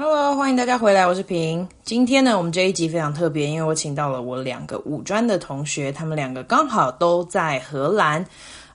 Hello，欢迎大家回来，我是平。今天呢，我们这一集非常特别，因为我请到了我两个五专的同学，他们两个刚好都在荷兰，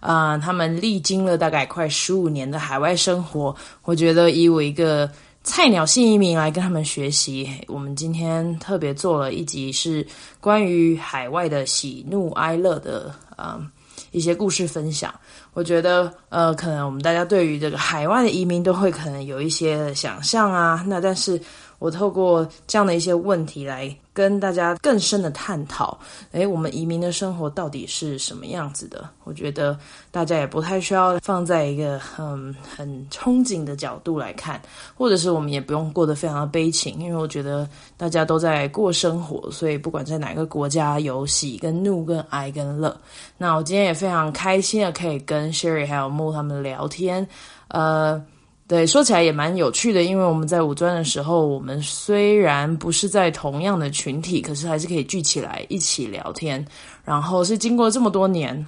啊、他们历经了大概快十五年的海外生活。我觉得以我一个菜鸟新移民来跟他们学习，我们今天特别做了一集是关于海外的喜怒哀乐的，啊、一些故事分享。我觉得，呃，可能我们大家对于这个海外的移民都会可能有一些想象啊。那但是我透过这样的一些问题来跟大家更深的探讨，诶，我们移民的生活到底是什么样子的？我觉得大家也不太需要放在一个很很憧憬的角度来看，或者是我们也不用过得非常的悲情，因为我觉得大家都在过生活，所以不管在哪个国家，有喜跟怒跟哀跟乐。那我今天也非常开心的可以跟 Sherry 还有 Mo 他们聊天，呃。对，说起来也蛮有趣的，因为我们在五专的时候，我们虽然不是在同样的群体，可是还是可以聚起来一起聊天。然后是经过这么多年，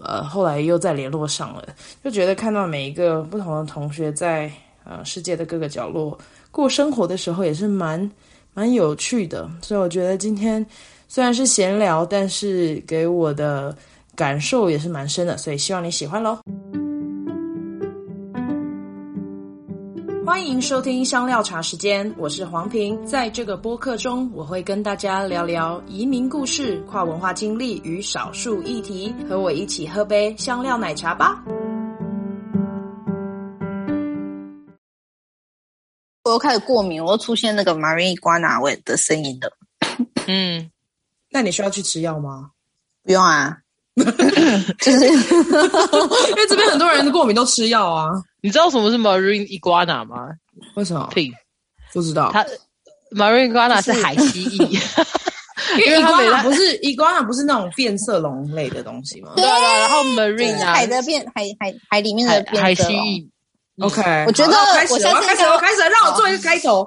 呃，后来又再联络上了，就觉得看到每一个不同的同学在呃世界的各个角落过生活的时候，也是蛮蛮有趣的。所以我觉得今天虽然是闲聊，但是给我的感受也是蛮深的，所以希望你喜欢喽。欢迎收听香料茶时间，我是黄平。在这个播客中，我会跟大家聊聊移民故事、跨文化经历与少数议题。和我一起喝杯香料奶茶吧。我又开始过敏，我又出现那个 Marine Iguana 味的声音了。嗯，那你需要去吃药吗？不用啊。就是 因为这边很多人的过敏都吃药啊。你知道什么是 marine iguana 吗？为什么？屁，不知道。它 marine iguana 是海蜥蜴，因为 iguana 不是 iguana 不是那种变色龙类的东西吗？对啊，然后 marine 啊，海的变海海海里面的变色龙海蜥蜴。OK，我觉得我开始，我要开始，我开始，让我做一个开头。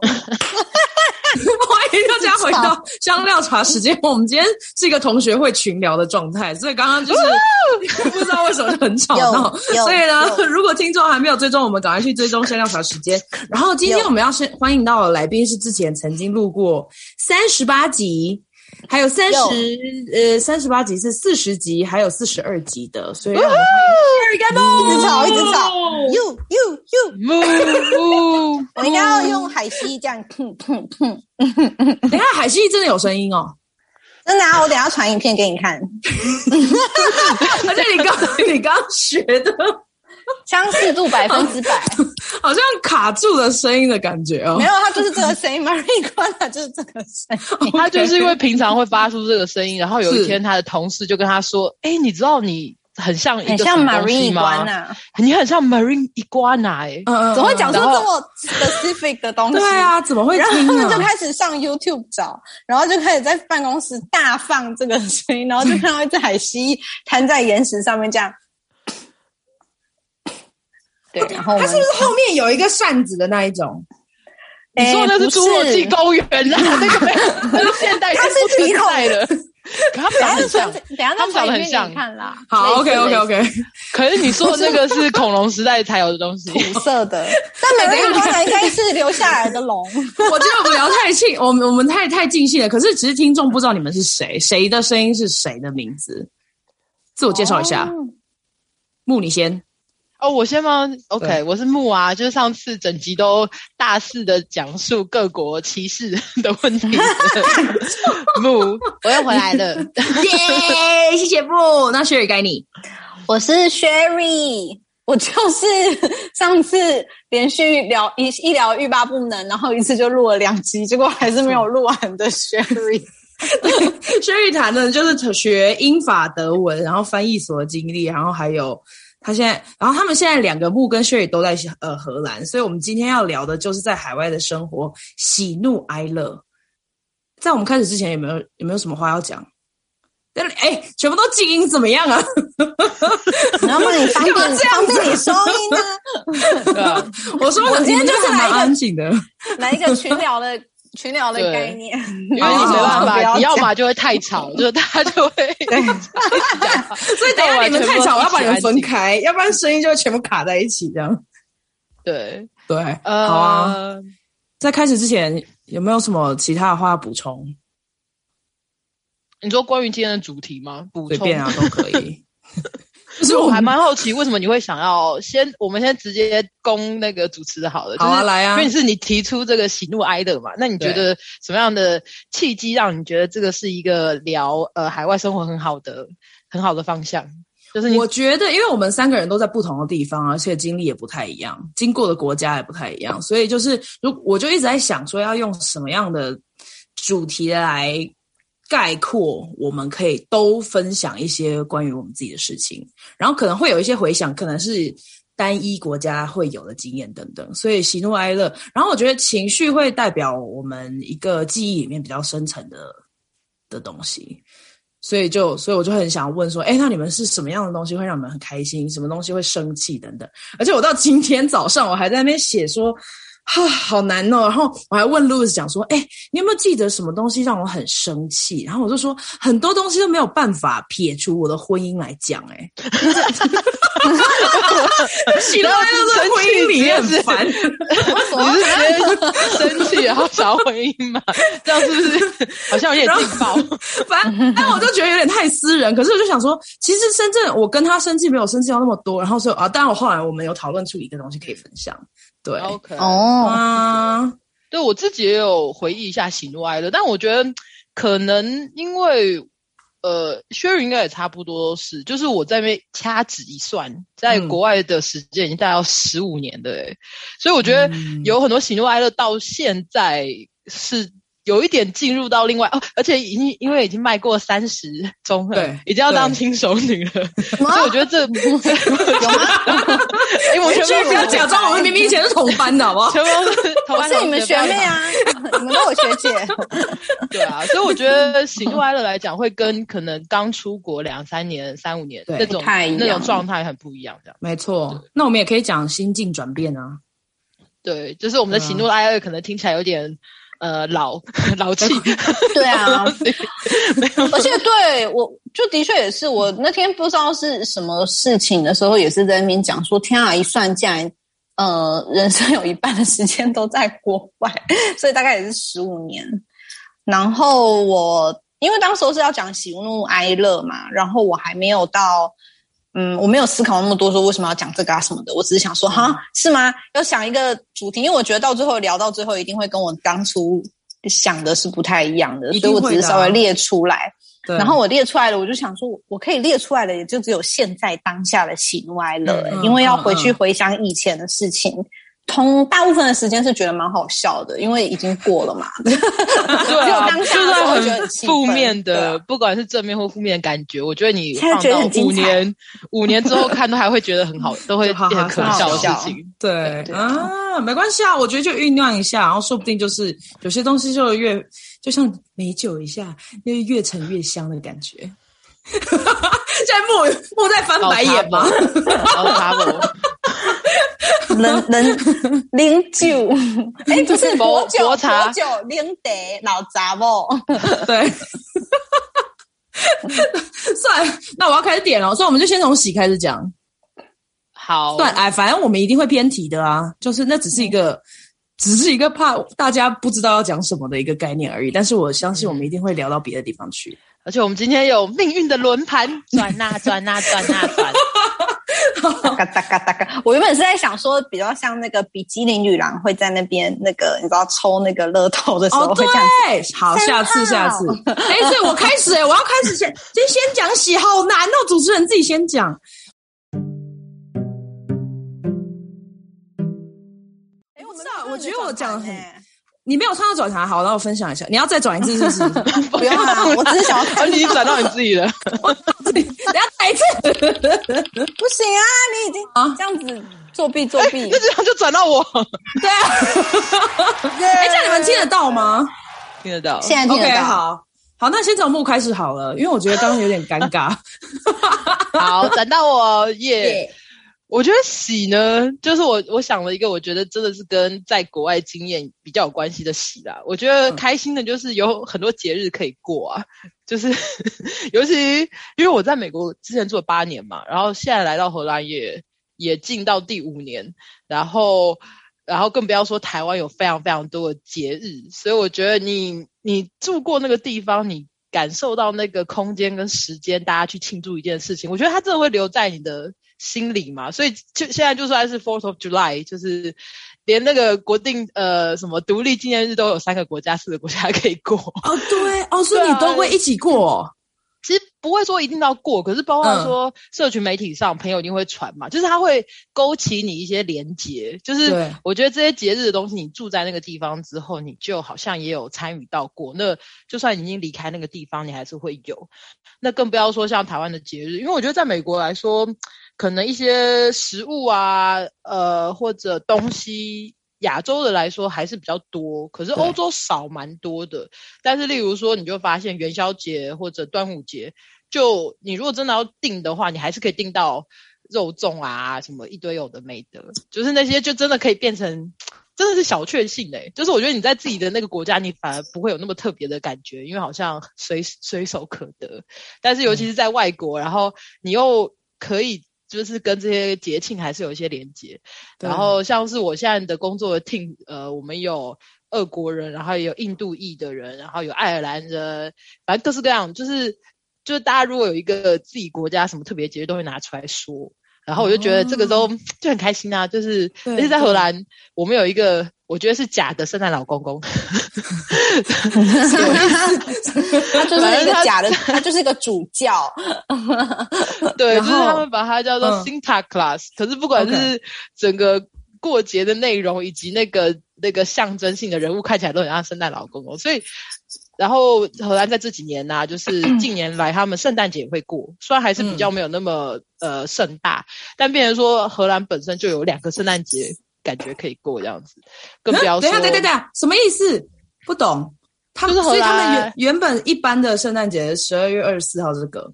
大家回到香料茶时间。我们今天是一个同学会群聊的状态，所以刚刚就是不知道为什么就很吵闹。所以呢，如果听众还没有追踪，我们赶快去追踪香料茶时间。然后今天我们要先欢迎到的来宾是之前曾经录过三十八集。还有三十呃三十八集是四十集，还有四十二集的，所以一直吵一直吵，you you you，我应该要用海蜥这样，哼哼哼，等下海蜥真的有声音哦，真的啊，我等下传影片给你看，而且你刚你刚学的。相似度百分之百，好像卡住了声音的感觉哦。没有，他就是这个声音，Marine Iguana 就是这个声音。他就是因为平常会发出这个声音，然后有一天他的同事就跟他说：“哎，你知道你很像一个什么东西吗？你很像 Marine Iguana 哎，嗯嗯，怎么会讲出这么 specific 的东西？对啊，怎么会？然后他们就开始上 YouTube 找，然后就开始在办公室大放这个声音，然后就看到一只海蜥瘫在岩石上面这样。”对，然后它是不是后面有一个扇子的那一种？你说那是侏罗纪公园啦？那个没有，那是现代，它是皮带的。它长得很像，等下他们长得很像。看啦，好，OK，OK，OK。可是你说的那个是恐龙时代才有的东西，土色的。但每个人应该是留下来的龙。我觉得我们聊太近，我们我们太太尽兴了。可是其实听众不知道你们是谁，谁的声音是谁的名字？自我介绍一下，木，你先。哦，我先吗？OK，我是木啊，就是上次整集都大肆的讲述各国歧视的问题的 木，我又回来了，耶！yeah, 谢谢木。那 Sherry 该你，我是 Sherry，我就是上次连续聊一一聊欲罢不能，然后一次就录了两集，结果还是没有录完的 Sherry。对，Sherry 谈的就是学英法德文，然后翻译所的经历，然后还有。他现在，然后他们现在两个木跟 Sherry 都在呃荷兰，所以我们今天要聊的就是在海外的生活，喜怒哀乐。在我们开始之前，有没有有没有什么话要讲？但哎，全部都静音怎么样啊？然后你方便 这样子你收音呢？对啊，我说我今天就是来安静的，来一个群聊的。群聊的概念，因为你没办法，你要么就会太吵，就大家就会。所以等下你们太吵，我要把你们分开，要不然声音就会全部卡在一起，这样。对对，好啊。在开始之前，有没有什么其他的话要补充？你说关于今天的主题吗？补充啊，都可以。其实我还蛮好奇，为什么你会想要先？我们先直接攻那个主持的好了。好啊，来啊！因为是你提出这个喜怒哀乐嘛，那你觉得什么样的契机让你觉得这个是一个聊呃海外生活很好的很好的方向？就是我觉得，因为我们三个人都在不同的地方，而且经历也不太一样，经过的国家也不太一样，所以就是如我就一直在想说要用什么样的主题来。概括，我们可以都分享一些关于我们自己的事情，然后可能会有一些回想，可能是单一国家会有的经验等等。所以喜怒哀乐，然后我觉得情绪会代表我们一个记忆里面比较深层的的东西，所以就所以我就很想问说，哎，那你们是什么样的东西会让你们很开心？什么东西会生气等等？而且我到今天早上我还在那边写说。哈，好难哦！然后我还问 Louis 讲说：“哎，你有没有记得什么东西让我很生气？”然后我就说：“很多东西都没有办法撇除我的婚姻来讲。”哎，喜乐在婚姻里面很烦，你是直接生气然后找婚姻嘛？这样是不是好像有点劲爆？反正但我就觉得有点太私人。可是我就想说，其实深圳我跟他生气没有生气到那么多。然后说啊，当然我后来我们有讨论出一个东西可以分享。对，OK，哦，啊，对我自己也有回忆一下喜怒哀乐，但我觉得可能因为呃，Sherry 应该也差不多是，就是我在那边掐指一算，在国外的时间已经大概要十五年的，诶所以我觉得有很多喜怒哀乐到现在是。有一点进入到另外哦，而且已经因为已经迈过三十中了，对，已经要当轻熟女了，所以我觉得这有吗？哎，我全部不要假装，我们明明以前是同班的，好不好？全部同班，是你们学妹啊，你们都我学姐。对啊，所以我觉得喜怒哀乐来讲，会跟可能刚出国两三年、三五年那种那种状态很不一样，这样没错。那我们也可以讲心境转变啊。对，就是我们的喜怒哀乐可能听起来有点。呃，老 老气，对啊，而且对我就的确也是，我那天不知道是什么事情的时候，也是在那边讲说，天啊，一算竟然，呃，人生有一半的时间都在国外，所以大概也是十五年。然后我因为当时是要讲喜怒哀乐嘛，然后我还没有到。嗯，我没有思考那么多，说为什么要讲这个啊什么的。我只是想说，哈，是吗？要想一个主题，因为我觉得到最后聊到最后，一定会跟我当初想的是不太一样的，所以我只是稍微列出来。对，然后我列出来了，我就想说，我可以列出来的，也就只有现在当下的喜怒哀乐，嗯，因为要回去回想以前的事情。嗯嗯通大部分的时间是觉得蛮好笑的，因为已经过了嘛。对啊，当下我觉得负面的，不管是正面或负面的感觉，我觉得你放到五年，五年之后看都还会觉得很好，都会变得可笑的事情。对啊，没关系啊，我觉得就酝酿一下，然后说不定就是有些东西就越就像美酒一下，因为越陈越香的感觉。现在木木在翻白眼吗？能能零酒，哎，不是薄酒，薄酒零得老杂不？对，算了，那我要开始点了，所以我们就先从喜开始讲。好，对，哎，反正我们一定会偏题的啊，就是那只是一个，只是一个怕大家不知道要讲什么的一个概念而已。但是我相信我们一定会聊到别的地方去。而且我们今天有命运的轮盘转啊转啊转啊转，嘎哒嘎哒嘎！我原本是在想说，比较像那个比基尼女郎会在那边那个，你知道抽那个乐透的时候会这样子。好，下次下次。哎，所以我开始哎，我要开始先先 先讲喜，好难哦，主持人自己先讲。哎，我知道，我觉得我讲的很。你没有唱到转台，好，那我分享一下。你要再转一次，是不是？不用啊，我只是想要。你已经转到你自己了。等下再一次。不行啊，你已经啊这样子作弊作弊。那这样就转到我。对啊。哎，这样你们听得到吗？听得到。现在听得到。Okay, 好，好，那先从木开始好了，因为我觉得刚刚有点尴尬。好，转到我耶。我觉得喜呢，就是我我想了一个，我觉得真的是跟在国外经验比较有关系的喜啦。我觉得开心的就是有很多节日可以过啊，就是 尤其因为我在美国之前住了八年嘛，然后现在来到荷兰也也进到第五年，然后然后更不要说台湾有非常非常多的节日，所以我觉得你你住过那个地方，你感受到那个空间跟时间，大家去庆祝一件事情，我觉得它真的会留在你的心理嘛。所以就现在就算是 Fourth of July，就是连那个国定呃什么独立纪念日都有三个国家、四个国家可以过。哦，对，哦，所以你都会一起过。其实不会说一定要过，可是包括说社群媒体上、嗯、朋友一定会传嘛，就是他会勾起你一些连结。就是我觉得这些节日的东西，你住在那个地方之后，你就好像也有参与到过。那就算已经离开那个地方，你还是会有。那更不要说像台湾的节日，因为我觉得在美国来说，可能一些食物啊，呃，或者东西。亚洲的来说还是比较多，可是欧洲少蛮多的。但是，例如说，你就发现元宵节或者端午节，就你如果真的要订的话，你还是可以订到肉粽啊，什么一堆有的没的，就是那些就真的可以变成真的是小确幸诶。就是我觉得你在自己的那个国家，你反而不会有那么特别的感觉，因为好像随随手可得。但是，尤其是在外国，嗯、然后你又可以。就是跟这些节庆还是有一些连接，然后像是我现在的工作的 team，呃，我们有俄国人，然后也有印度裔的人，然后有爱尔兰人，反正各式各样，就是就是大家如果有一个自己国家什么特别节日，都会拿出来说，然后我就觉得这个都就很开心啊，就是而且在荷兰，我们有一个。我觉得是假的圣诞老公公，他就是一个假的，他就是一个主教，对，就是他们把它叫做 Santa Claus，嗯。可是不管是整个过节的内容，以及那个那个象征性的人物，看起来都很像圣诞老公公。所以，然后荷兰在这几年呢，啊，就是 近年来他们圣诞节也会过，虽然还是比较没有那么呃盛大，但变成说荷兰本身就有两个圣诞节。感觉可以过这样子，更不要说。等下，等下，等下，什么意思？不懂。他们，所以他们原原本一般的圣诞节十二月二十四号这个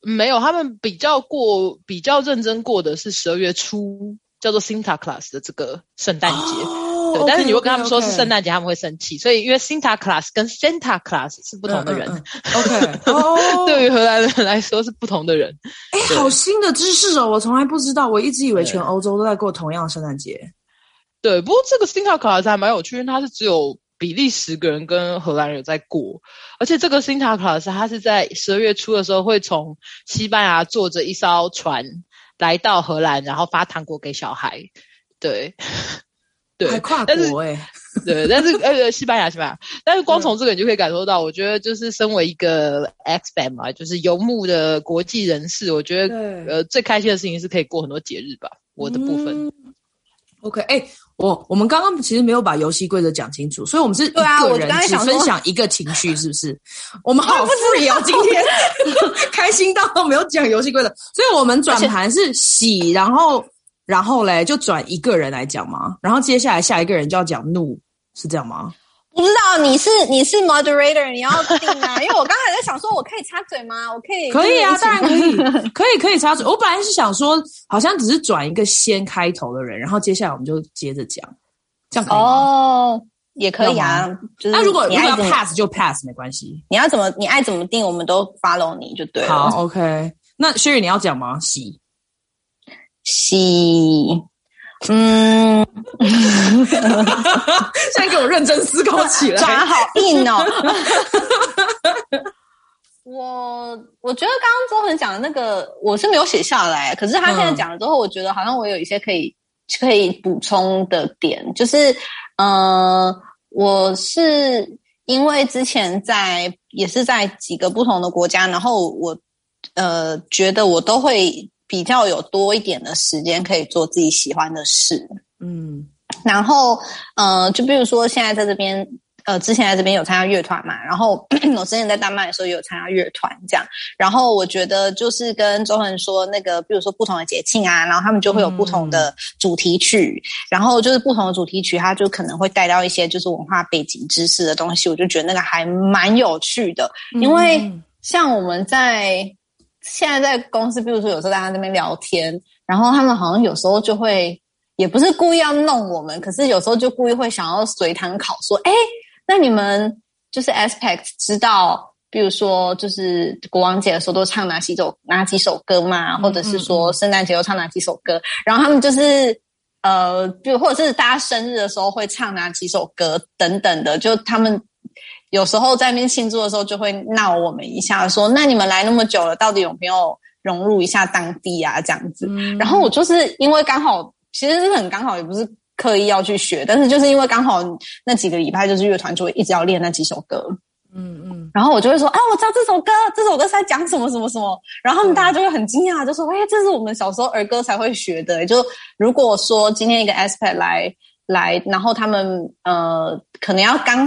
没有，他们比较过比较认真过的是十二月初，叫做 Santa Claus 的这个圣诞节。Oh, 对，okay, 但是你会跟他们说是圣诞节，okay, okay. 他们会生气。所以因为 Santa Claus 跟 Santa Claus 是不同的人。嗯嗯、OK，哦，对于荷兰人来说是不同的人。哎、欸，好新的知识哦，我从来不知道，我一直以为全欧洲都在过同样的圣诞节。对，不过这个 Santa Claus 还蛮有趣，因为它是只有比利时个人跟荷兰人有在过，而且这个 Santa Claus 它是在十二月初的时候会从西班牙坐着一艘船来到荷兰，然后发糖果给小孩。对，对，还跨国哎、欸，对，但是呃，西班牙西班牙，但是光从这个你就可以感受到，我觉得就是身为一个 expat 嘛，就是游牧的国际人士，我觉得呃最开心的事情是可以过很多节日吧，我的部分。嗯 OK，哎、欸，我我们刚刚其实没有把游戏规则讲清楚，所以我们是一个人只分享一个情绪，是不是？我们 好 free 哦，今天 开心到没有讲游戏规则，所以我们转盘是喜，然后然后嘞就转一个人来讲嘛，然后接下来下一个人就要讲怒，是这样吗？不知道你是你是 moderator，你要定啊？因为我刚才在想说，我可以插嘴吗？我可以？可以啊，当然可以，可以可以插嘴。我本来是想说，好像只是转一个先开头的人，然后接下来我们就接着讲，这样可以吗？哦，也可以啊。就是那如果你要 pass 就 pass 没关系，你要怎么你爱怎么定，我们都 follow 你就对了。好，OK。那 Sherry 你要讲吗？喜喜。嗯，现在给我认真思考起来，转好硬哦。我我觉得刚刚周恒讲的那个，我是没有写下来，可是他现在讲了之后，我觉得好像我有一些可以可以补充的点，就是，嗯、呃，我是因为之前在也是在几个不同的国家，然后我呃觉得我都会。比较有多一点的时间可以做自己喜欢的事，嗯，然后呃，就比如说现在在这边，呃，之前在这边有参加乐团嘛，然后 我之前在丹麦的时候也有参加乐团这样，然后我觉得就是跟周恒说那个，比如说不同的节庆啊，然后他们就会有不同的主题曲，嗯，然后就是不同的主题曲，它就可能会带到一些就是文化背景知识的东西，我就觉得那个还蛮有趣的，因为像我们在。现在在公司，比如说有时候大家在那边聊天，然后他们好像有时候就会，也不是故意要弄我们，可是有时候就故意会想要随堂考说，哎，那你们就是 aspect 知道，比如说就是国王节的时候都唱哪几首哪几首歌嘛，或者是说圣诞节又唱哪几首歌，然后他们就是呃，比如或者是大家生日的时候会唱哪几首歌等等的，就他们有时候在那边庆祝的时候就会闹我们一下，说那你们来那么久了，到底有没有融入一下当地啊？这样子。嗯、然后我就是因为刚好，其实是很刚好，也不是刻意要去学，但是就是因为刚好那几个礼拜就是乐团就会一直要练那几首歌。嗯嗯，然后我就会说啊，我知道这首歌，这首歌是在讲什么什么什么，然后他们大家就会很惊讶，就说，哎，这是我们小时候儿歌才会学的。就如果说今天一个 aspect 来来，然后他们呃，可能要刚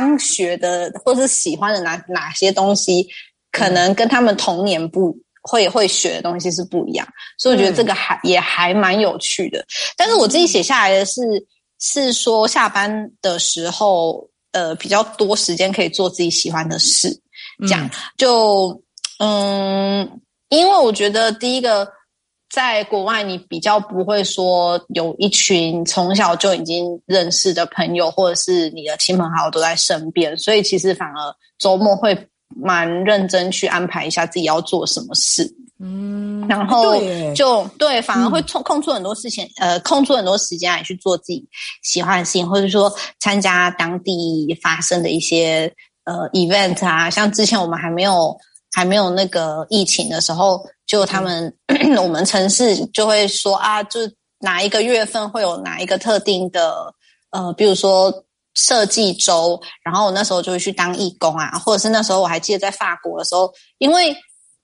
刚学的或是喜欢的哪哪些东西，可能跟他们童年不会会学的东西是不一样，所以我觉得这个还也还蛮有趣的。但是我自己写下来的是是说下班的时候。呃，比较多时间可以做自己喜欢的事，这样、嗯、就嗯，因为我觉得第一个，在国外你比较不会说有一群从小就已经认识的朋友，或者是你的亲朋好友都在身边，所以其实反而周末会蛮认真去安排一下自己要做什么事。嗯，然后就对，对，反而会空空出很多事情，嗯、呃，空出很多时间来去做自己喜欢的事情，或者说参加当地发生的一些呃 event 啊，像之前我们还没有还没有那个疫情的时候，就他们、嗯、我们城市就会说啊，就哪一个月份会有哪一个特定的呃，比如说设计周，然后我那时候就会去当义工啊，或者是那时候我还记得在法国的时候，因为。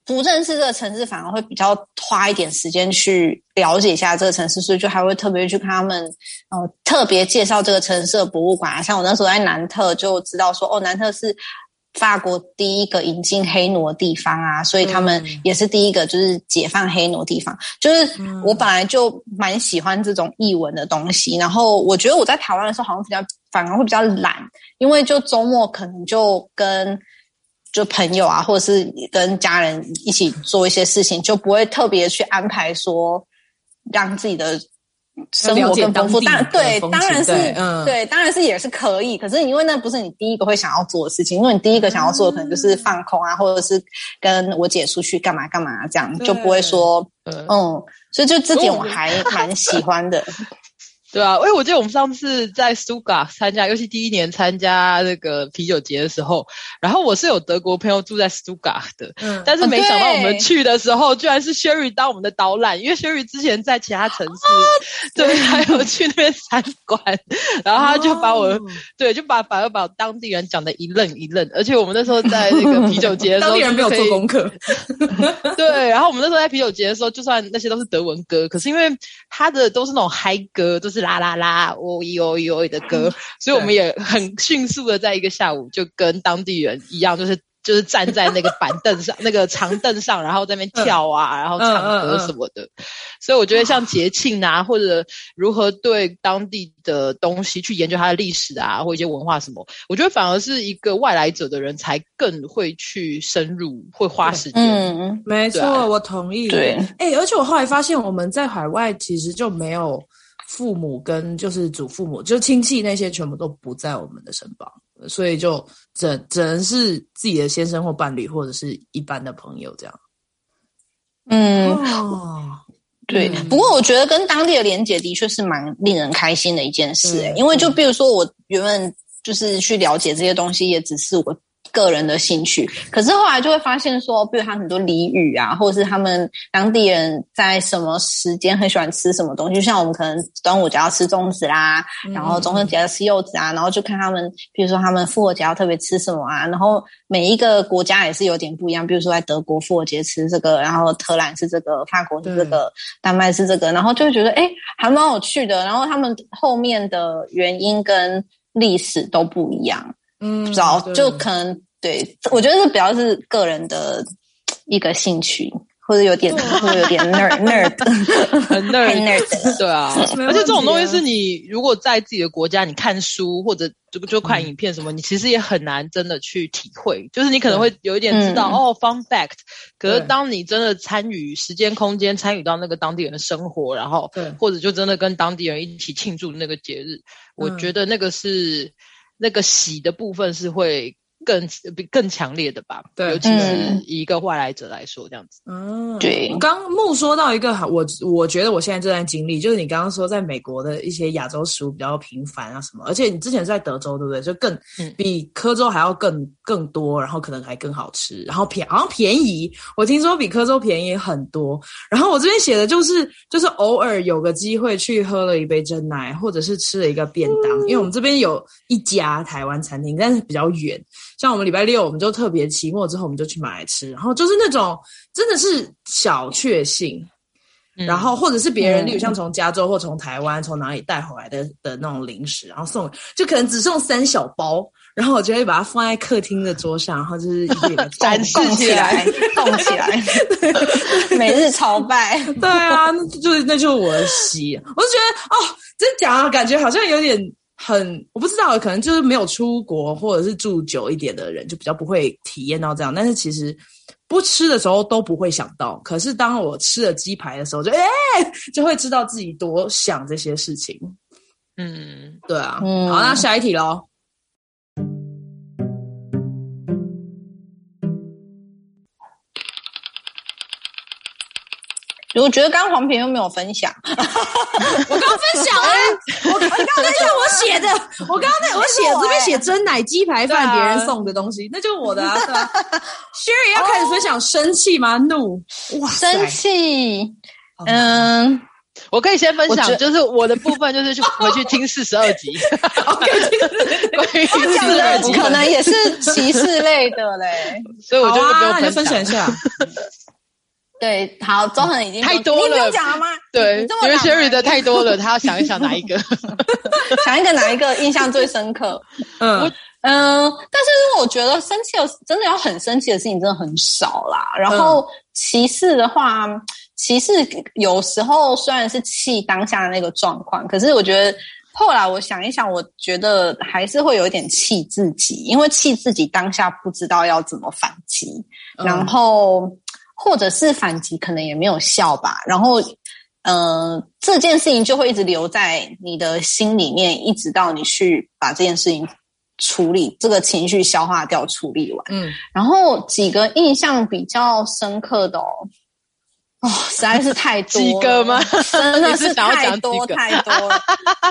不认识这个城市，反而会比较花一点时间去了解一下这个城市，所以就还会特别去看他们，呃，特别介绍这个城市的博物馆啊。像我那时候在南特就知道说，哦，南特是法国第一个引进黑奴的地方啊，所以他们也是第一个就是解放黑奴的地方。就是我本来就蛮喜欢这种译文的东西，然后我觉得我在台湾的时候好像比较反而会比较懒，因为就周末可能就跟。就朋友啊，或者是跟家人一起做一些事情，就不会特别去安排说让自己的生活更丰富。当然，对，当然是对，当然是也是可以。可是因为那不是你第一个会想要做的事情，因为你第一个想要做的可能就是放空啊，嗯、或者是跟我姐出去干嘛干嘛这样，就不会说嗯，嗯。所以就这点我还 蛮喜欢的。对啊，因为我记得我们上次在苏格参加，尤其第一年参加那个啤酒节的时候，然后我是有德国朋友住在苏格的，嗯，但是没想到我们去的时候，居然是 Sherry 当我们的导览，因为 Sherry 之前在其他城市，啊、对，还有去那边参观，然后他就把我，哦、对，就把反而把当地人讲的一愣一愣，而且我们那时候在那个啤酒节的时候，当地人没有做功课，对，然后我们那时候在啤酒节的时候，就算那些都是德文歌，可是因为他的都是那种嗨歌，都是。啦啦啦，哦哟哟的歌，所以我们也很迅速的在一个下午就跟当地人一样，就是就是站在那个板凳上，那个长凳上，然后在那边跳啊，然后唱歌什么的。所以我觉得像节庆啊，或者如何对当地的东西去研究它的历史啊，或一些文化什么，我觉得反而是一个外来者的人才更会去深入，会花时间。嗯，没错，我同意。对，哎，而且我后来发现我们在海外其实就没有。父母跟就是祖父母，就亲戚那些全部都不在我们的身旁，所以就只只能是自己的先生或伴侣，或者是一般的朋友这样。嗯，哦、对。嗯、不过我觉得跟当地的连结的确是蛮令人开心的一件事、欸，嗯、因为就比如说我原本就是去了解这些东西，也只是我。个人的兴趣，可是后来就会发现说，比如他很多俚语啊，或者是他们当地人在什么时间很喜欢吃什么东西，就像我们可能端午节要吃粽子啦，然后中秋节要吃柚子啊，然后就看他们，比如说他们复活节要特别吃什么啊，然后每一个国家也是有点不一样，比如说在德国复活节吃这个，然后荷兰是这个，法国是这个，丹麦是这个，然后就会觉得诶还蛮有趣的，然后他们后面的原因跟历史都不一样。嗯，不知道，就可能对，我觉得是比较是个人的一个兴趣，或者有点，或者有点 nerd nerd，很 nerd，对啊。而且这种东西是你如果在自己的国家，你看书或者就就看影片什么，你其实也很难真的去体会。就是你可能会有一点知道哦，fun fact，可是当你真的参与时间空间，参与到那个当地人的生活，然后或者就真的跟当地人一起庆祝那个节日，我觉得那个是。那个洗的部分是会更比更强烈的吧，对，尤其是以一个外来者来说，这样子。嗯，对。刚木说到一个，我我觉得我现在正在经历，就是你刚刚说在美国的一些亚洲食物比较频繁啊什么，而且你之前是在德州对不对？就更比科州还要更更多，然后可能还更好吃，然后便好像便宜，我听说比科州便宜很多。然后我这边写的就是就是偶尔有个机会去喝了一杯真奶，或者是吃了一个便当，嗯、因为我们这边有一家台湾餐厅，但是比较远。像我们礼拜六，我们就特别期末之后，我们就去买来吃，然后就是那种真的是小确幸，嗯、然后或者是别人，嗯、例如像从加州或从台湾从哪里带回来的的那种零食，然后送，就可能只送三小包，然后我就会把它放在客厅的桌上，然后就是一示起来，动起来，每日朝拜，对啊，那就是那就是我的喜，我就觉得哦，真讲啊，感觉好像有点。很，我不知道，可能就是没有出国或者是住久一点的人，就比较不会体验到这样。但是其实不吃的时候都不会想到，可是当我吃了鸡排的时候就，就、欸、哎就会知道自己多想这些事情。嗯，对啊。嗯，好，那下一题喽。我觉得刚刚黄平又没有分享，我刚分享啊，我刚刚那是我写的，我刚刚那我写这边写珍奶鸡排饭别人送的东西，那就是我的啊。Sherry 要开始分享生气吗？怒。哇，生气，嗯，我可以先分享，就是我的部分就是去回去听四十二集。关于四十二集。可能也是歧视类的嘞，所以我就不用分享一下。对，好，中恒已经太多了，你不用讲了吗？对，因为 Sherry 的太多了，他要想一想哪一个，想一个哪一个印象最深刻。嗯嗯、呃，但是因为我觉得生气的，真的要很生气的事情真的很少啦。然后歧视的话，歧视有时候虽然是气当下的那个状况，可是我觉得后来我想一想，我觉得还是会有一点气自己，因为气自己当下不知道要怎么反击，嗯、然后。或者是反击可能也没有效吧，然后，嗯、呃，这件事情就会一直留在你的心里面，一直到你去把这件事情处理，这个情绪消化掉、处理完。嗯，然后几个印象比较深刻的哦，哦，实在是太多了，几个吗？真的是太多太多了。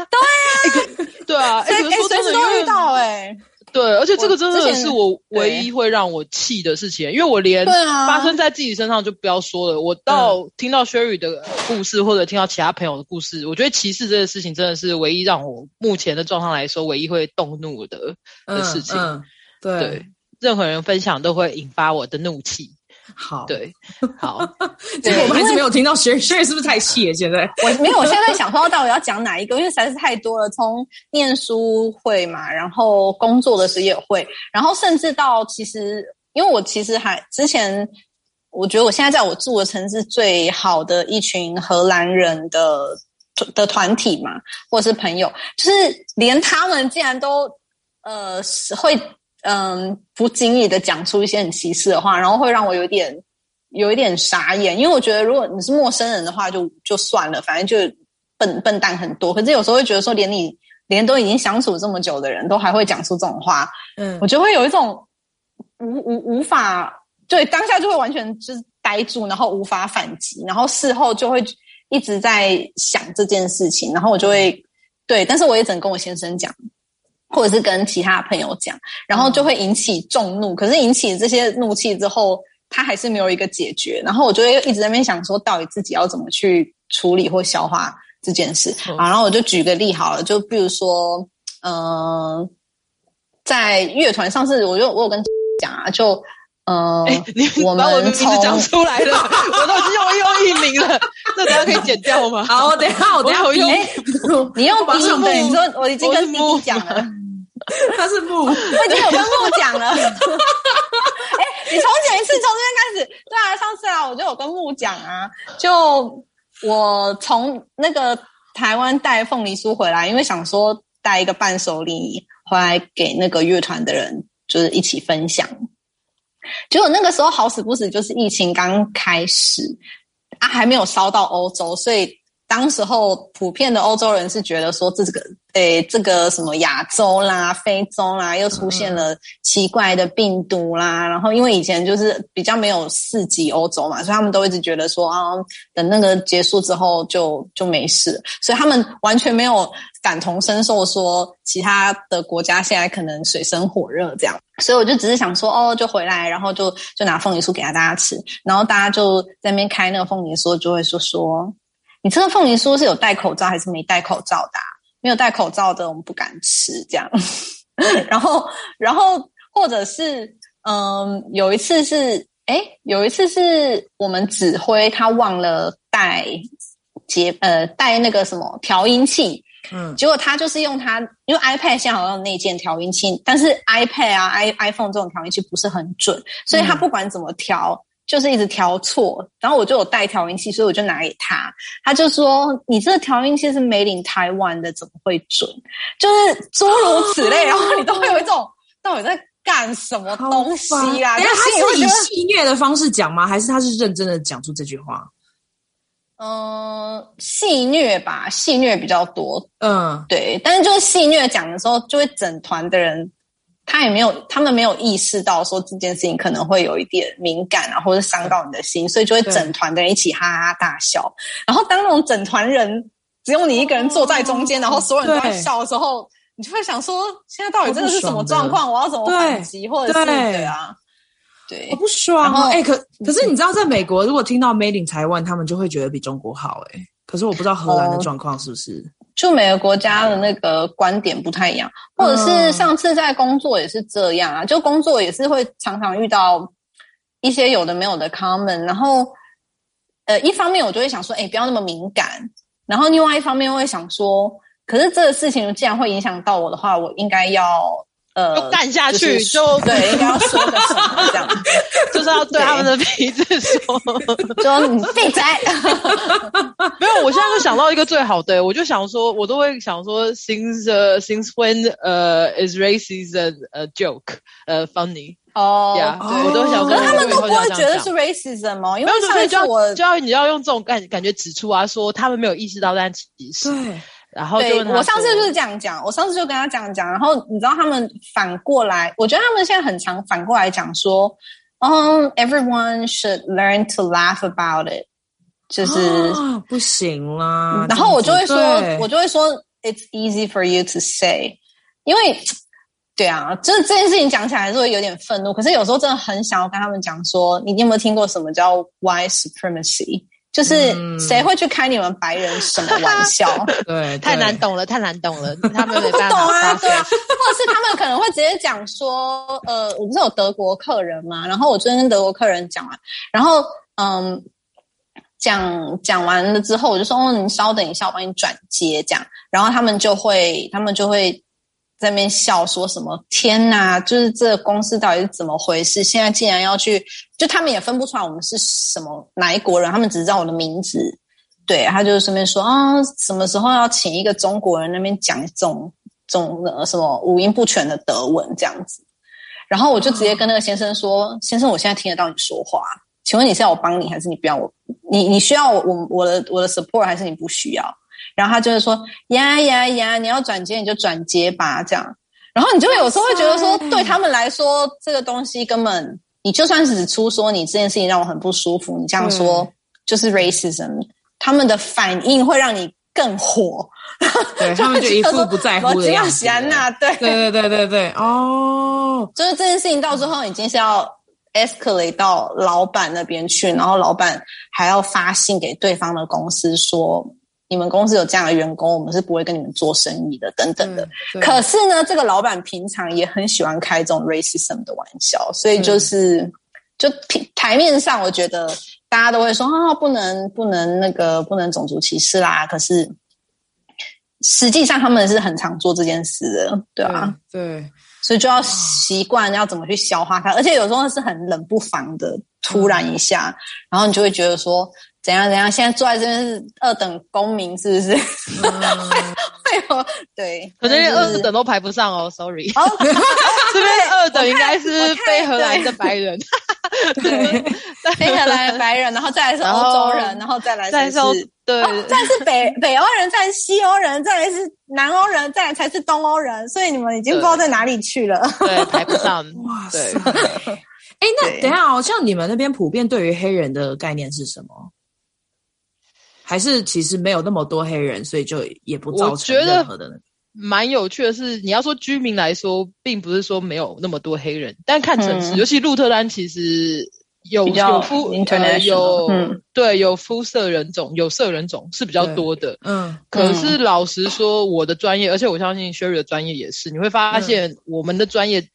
对啊，对啊，哎，随时都遇到哎。对，而且这个真的是我唯一会让我气的事情，因为我连发生在自己身上就不要说了。我到听到 Sherry 的故事，或者听到其他朋友的故事，我觉得歧视这个事情真的是唯一让我目前的状况来说，唯一会动怒的的事情。嗯嗯、对，对，任何人分享都会引发我的怒气。好，对，好，这个我们还是没有听到 Sherry，Sherry 是不是太气了？现在 我没有，我现在想说到底要讲哪一个，因为实在是太多了。从念书会嘛，然后工作的时候也会，然后甚至到其实，因为我其实还之前，我觉得我现在在我住的城市最好的一群荷兰人的的团体嘛，或者是朋友，就是连他们竟然都呃会。嗯，不经意的讲出一些很歧视的话，然后会让我有点有一点傻眼，因为我觉得如果你是陌生人的话就，就就算了，反正就笨笨蛋很多。可是有时候会觉得说，连你连都已经相处这么久的人都还会讲出这种话，嗯，我就会有一种无无无法对当下就会完全就是呆住，然后无法反击，然后事后就会一直在想这件事情，然后我就会对，但是我也只能跟我先生讲。或者是跟其他朋友讲，然后就会引起众怒。可是引起这些怒气之后，他还是没有一个解决。然后我就会一直在那边想说，到底自己要怎么去处理或消化这件事。好，然后我就举个例好了，就比如说，嗯、呃，在乐团上次，我就我有跟讲啊，就嗯，呃欸、你我们把我的名字讲出来了，我都已经用用艺名了，这等下可以剪掉吗？好，等下我等下我用，你用笔名，你说我已经跟你讲了。他是木，我已经有跟木讲了。哎、你重讲一次，从这边开始。对啊，上次啊，我就有跟木讲啊。就我从那个台湾带凤梨酥回来，因为想说带一个伴手礼回来给那个乐团的人，就是一起分享。结果那个时候好死不死，就是疫情刚开始啊，还没有烧到欧洲，所以。当时候普遍的欧洲人是觉得说这个，诶，这个什么亚洲啦、非洲啦，又出现了奇怪的病毒啦。然后因为以前就是比较没有四级欧洲嘛，所以他们都一直觉得说啊，等那个结束之后就就没事。所以他们完全没有感同身受，说其他的国家现在可能水深火热这样。所以我就只是想说，哦，就回来，然后就就拿凤梨酥给大家吃，然后大家就在那边开那个凤梨酥，就会说说。你这个凤梨酥是有戴口罩还是没戴口罩的啊？没有戴口罩的，我们不敢吃这样。然后，然后或者是，嗯，有一次是，诶，有一次是我们指挥他忘了带节，呃，带那个什么调音器，嗯，结果他就是用他，因为 iPad 现在好像有内建调音器，但是 iPad 啊、i iPhone 这种调音器不是很准，所以他不管怎么调。嗯就是一直调错，然后我就有带调音器，所以我就拿给他，他就说：“你这个调音器是 made in Taiwan 的，怎么会准？”就是诸如此类，然后你都会有一种到底在干什么东西啊？因为他是以戏谑的方式讲吗？还是他是认真的讲出这句话？嗯，戏虐吧，戏虐比较多。嗯，对，但是就是戏虐讲的时候，就会整团的人。他也没有，他们没有意识到说这件事情可能会有一点敏感啊，或者伤到你的心，所以就会整团的人一起哈哈大笑。然后当那种整团人只有你一个人坐在中间，然后所有人都在笑的时候，你就会想说：现在到底真的是什么状况？我要怎么反击？或者是对啊，对，我不爽。哎、欸，可可是你知道，在美国，如果听到 Made in Taiwan，他们就会觉得比中国好。哎，可是我不知道荷兰的状况是不是。哦就每个国家的那个观点不太一样，或者是上次在工作也是这样啊，就工作也是会常常遇到一些有的没有的 comment，然后呃，一方面我就会想说，哎，不要那么敏感，然后另外一方面我会想说，可是这个事情既然会影响到我的话，我应该要。呃，就干下去，就对，应该要说个什么这样，就是要对他们的鼻子说，说你闭嘴。没有，我现在就想到一个最好的，我就想说，我都会想说，since、uh, since when 呃、uh, is racism a joke 呃、uh, funny 哦、对我都想说，可是他们都不会觉得是 racism 吗？因为上一次我就要你要用这种感感觉指出啊，说他们没有意识到，但其实对。然后对，我上次就是这样讲，我上次就跟他这样讲，然后你知道他们反过来，我觉得他们现在很常反过来讲说，嗯、um,，everyone should learn to laugh about it，就是、哦、不行啦。然后我就会说，我就会说，it's easy for you to say，因为对啊，就是这件事情讲起来还是会有点愤怒，可是有时候真的很想要跟他们讲说，你有没有听过什么叫 white supremacy？就是谁会去开你们白人什么玩笑？对，对，太难懂了，太难懂了，他们没办法 不懂啊，对。啊，或者是他们可能会直接讲说，呃，我不是有德国客人嘛，然后我昨天跟德国客人讲完，然后嗯，讲讲完了之后，我就说，哦，你稍等一下，我帮你转接，这样，然后他们就会，他们就会。在那边笑说什么？天哪！就是这个公司到底是怎么回事？现在竟然要去，就他们也分不出来我们是什么哪一国人，他们只知道我的名字。对，他就顺便说啊，什么时候要请一个中国人那边讲这种这种呃什么五音不全的德文这样子。然后我就直接跟那个先生说：“、先生，我现在听得到你说话，请问你是要我帮你，还是你不要我？你你需要我我的我的 support，还是你不需要？”然后他就是说呀呀呀，你要转接你就转接吧，这样。然后你就会有时候会觉得说，对他们来说，这个东西根本，你就算是指出说你这件事情让我很不舒服，你这样说就是 racism，他们的反应会让你更火。对，他们就一副不在乎的样子。对对对对对对，哦，就是这件事情到最后已经是要 escalate 到老板那边去，然后老板还要发信给对方的公司说。你们公司有这样的员工，我们是不会跟你们做生意的，等等的。可是呢，这个老板平常也很喜欢开这种 racism 的玩笑，所以就是就台面上，我觉得大家都会说啊，不能不能那个不能种族歧视啦。可是实际上他们是很常做这件事的，对吧？对，对，所以就要习惯要怎么去消化它，而且有时候是很冷不防的，突然一下，嗯、然后你就会觉得说。怎样怎样？现在坐在这边是二等公民，是不是？嗯、会有对，可是连二等都排不上哦。Sorry，、哦、这边二等应该是非荷兰的白人。对，非荷兰白人，然后再来是欧洲人，然后再来再是对，再是北北欧人，再是西欧人，再来是南欧人，再来才是东欧人。所以你们已经不知道在哪里去了，对，排不上。哇塞！哎，那等一下好，像你们那边普遍对于黑人的概念是什么？还是其实没有那么多黑人，所以就也不造成任何的。蛮有趣的是，你要说居民来说，并不是说没有那么多黑人，但看城市，嗯、尤其鹿特丹其实有有肤呃有、嗯、对有肤色人种有色人种是比较多的。嗯，可是老实说，我的专业，而且我相信 Sherry 的专业也是，你会发现我们的专业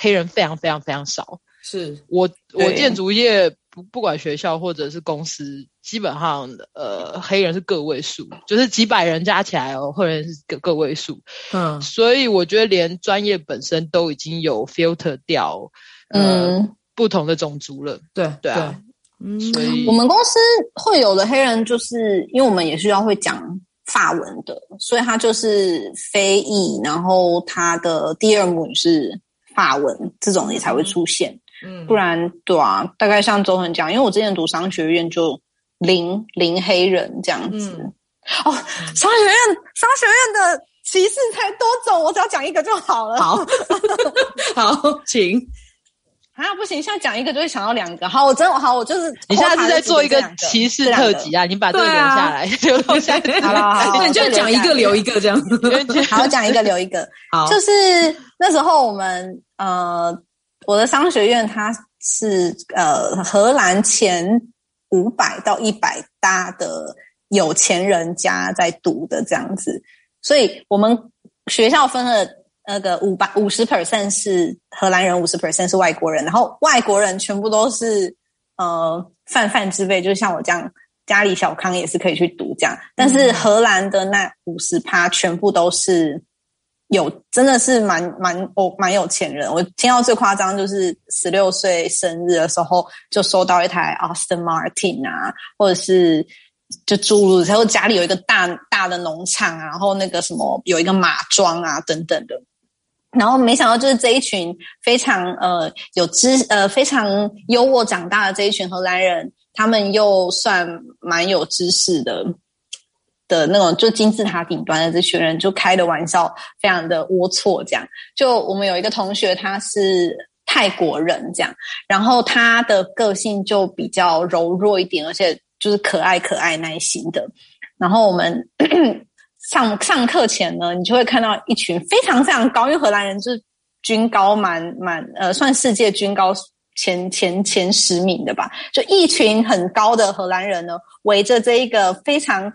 黑人非常非常非常少。是。我我建筑业不不管学校或者是公司。基本上，呃，黑人是个位数，就是几百人加起来哦，黑人是个个位数。嗯，所以我觉得连专业本身都已经有 filter 掉，呃、嗯，不同的种族了。对对啊，嗯，所以我们公司会有的黑人，就是因为我们也需要会讲法文的，所以他就是非裔，然后他的第二母语是法文，这种也才会出现。嗯，不然对啊，大概像周恒讲，因为我之前读商学院就。零零黑人这样子、嗯、哦，商学院商学院的歧视才多种，我只要讲一个就好了。好，好，请啊，不行，现在讲一个就会想到两个。好，我真的好，我就是你现在是在做一个歧视特辑啊？你把这个留下来，留、啊、下来。好了，好，你就讲一个留一个这样子。好，讲一个留一个。好，就是那时候我们呃，我的商学院它是呃荷兰前。五百到一百大的有钱人家在读的这样子，所以我们学校分了那个五百五十 percent 是荷兰人，五十 percent 是外国人，然后外国人全部都是呃泛泛之辈，就像我这样家里小康也是可以去读这样，但是荷兰的那五十趴全部都是。有真的是蛮蛮哦蛮有钱人，我听到最夸张就是十六岁生日的时候就收到一台 Aston Martin 啊，或者是就诸如，然后家里有一个大大的农场啊，然后那个什么有一个马庄啊等等的，然后没想到就是这一群非常呃有知呃非常优渥长大的这一群荷兰人，他们又算蛮有知识的。的那种就金字塔顶端的这群人就开的玩笑非常的龌龊，这样就我们有一个同学他是泰国人，这样，然后他的个性就比较柔弱一点，而且就是可爱可爱耐心的。然后我们 上上课前呢，你就会看到一群非常非常高，因为荷兰人就是均高蛮蛮呃，算世界均高前前前十名的吧，就一群很高的荷兰人呢，围着这一个非常。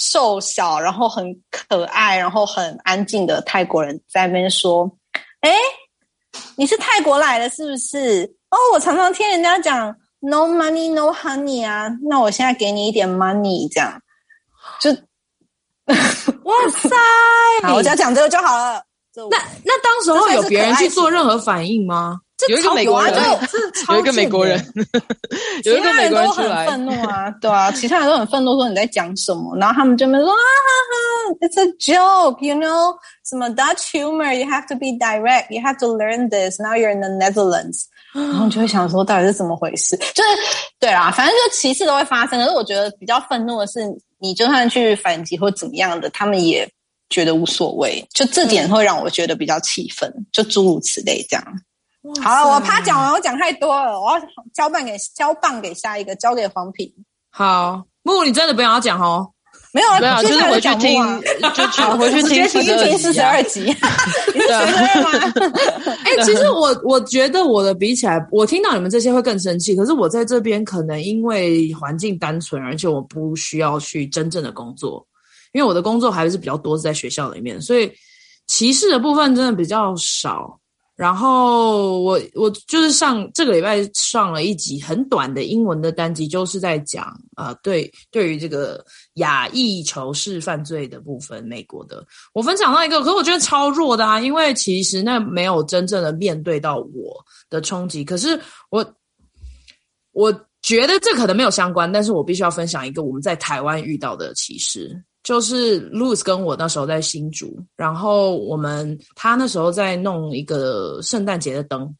瘦小，然后很可爱，然后很安静的泰国人在那边说：“哎，你是泰国来的，是不是？哦，我常常听人家讲 ‘no money, no honey’ 啊，那我现在给你一点 money，这样就 哇塞！好，我只要讲这个就好了。那那当时候有别人去做任何反应吗？”有一个美国人，有一个美国人，有一个美国人出来，愤怒啊，对啊，其他人都很愤怒，说你在讲什么？然后他们就没说啊哈哈，It's a joke，you know，什么 Dutch humor，you have to be direct，you have to learn this。Now you're in the Netherlands，然后就会想说，到底是怎么回事？就是对啦，反正就歧视都会发生。可是我觉得比较愤怒的是，你就算去反击或怎么样的，他们也觉得无所谓。就这点会让我觉得比较气愤，就诸如此类这样。好了，我怕讲完，我讲太多了，我要交棒给交棒给下一个，交给黄品。好，木你真的不要讲哦。没有啊，没有，就是回去听，就去回去听四十二集。你是学生吗？哎、欸，其实我我觉得我的比起来，我听到你们这些会更生气。可是我在这边可能因为环境单纯，而且我不需要去真正的工作，因为我的工作还是比较多是在学校里面，所以歧视的部分真的比较少。然后我我就是上这个礼拜上了一集很短的英文的单集，就是在讲啊、对，对于这个亚裔仇视犯罪的部分，美国的，我分享到一个，可是我觉得超弱的啊，因为其实那没有真正的面对到我的冲击，可是我我觉得这可能没有相关，但是我必须要分享一个我们在台湾遇到的歧视。就是 Louis 跟我那时候在新竹，然后我们他那时候在弄一个圣诞节的灯，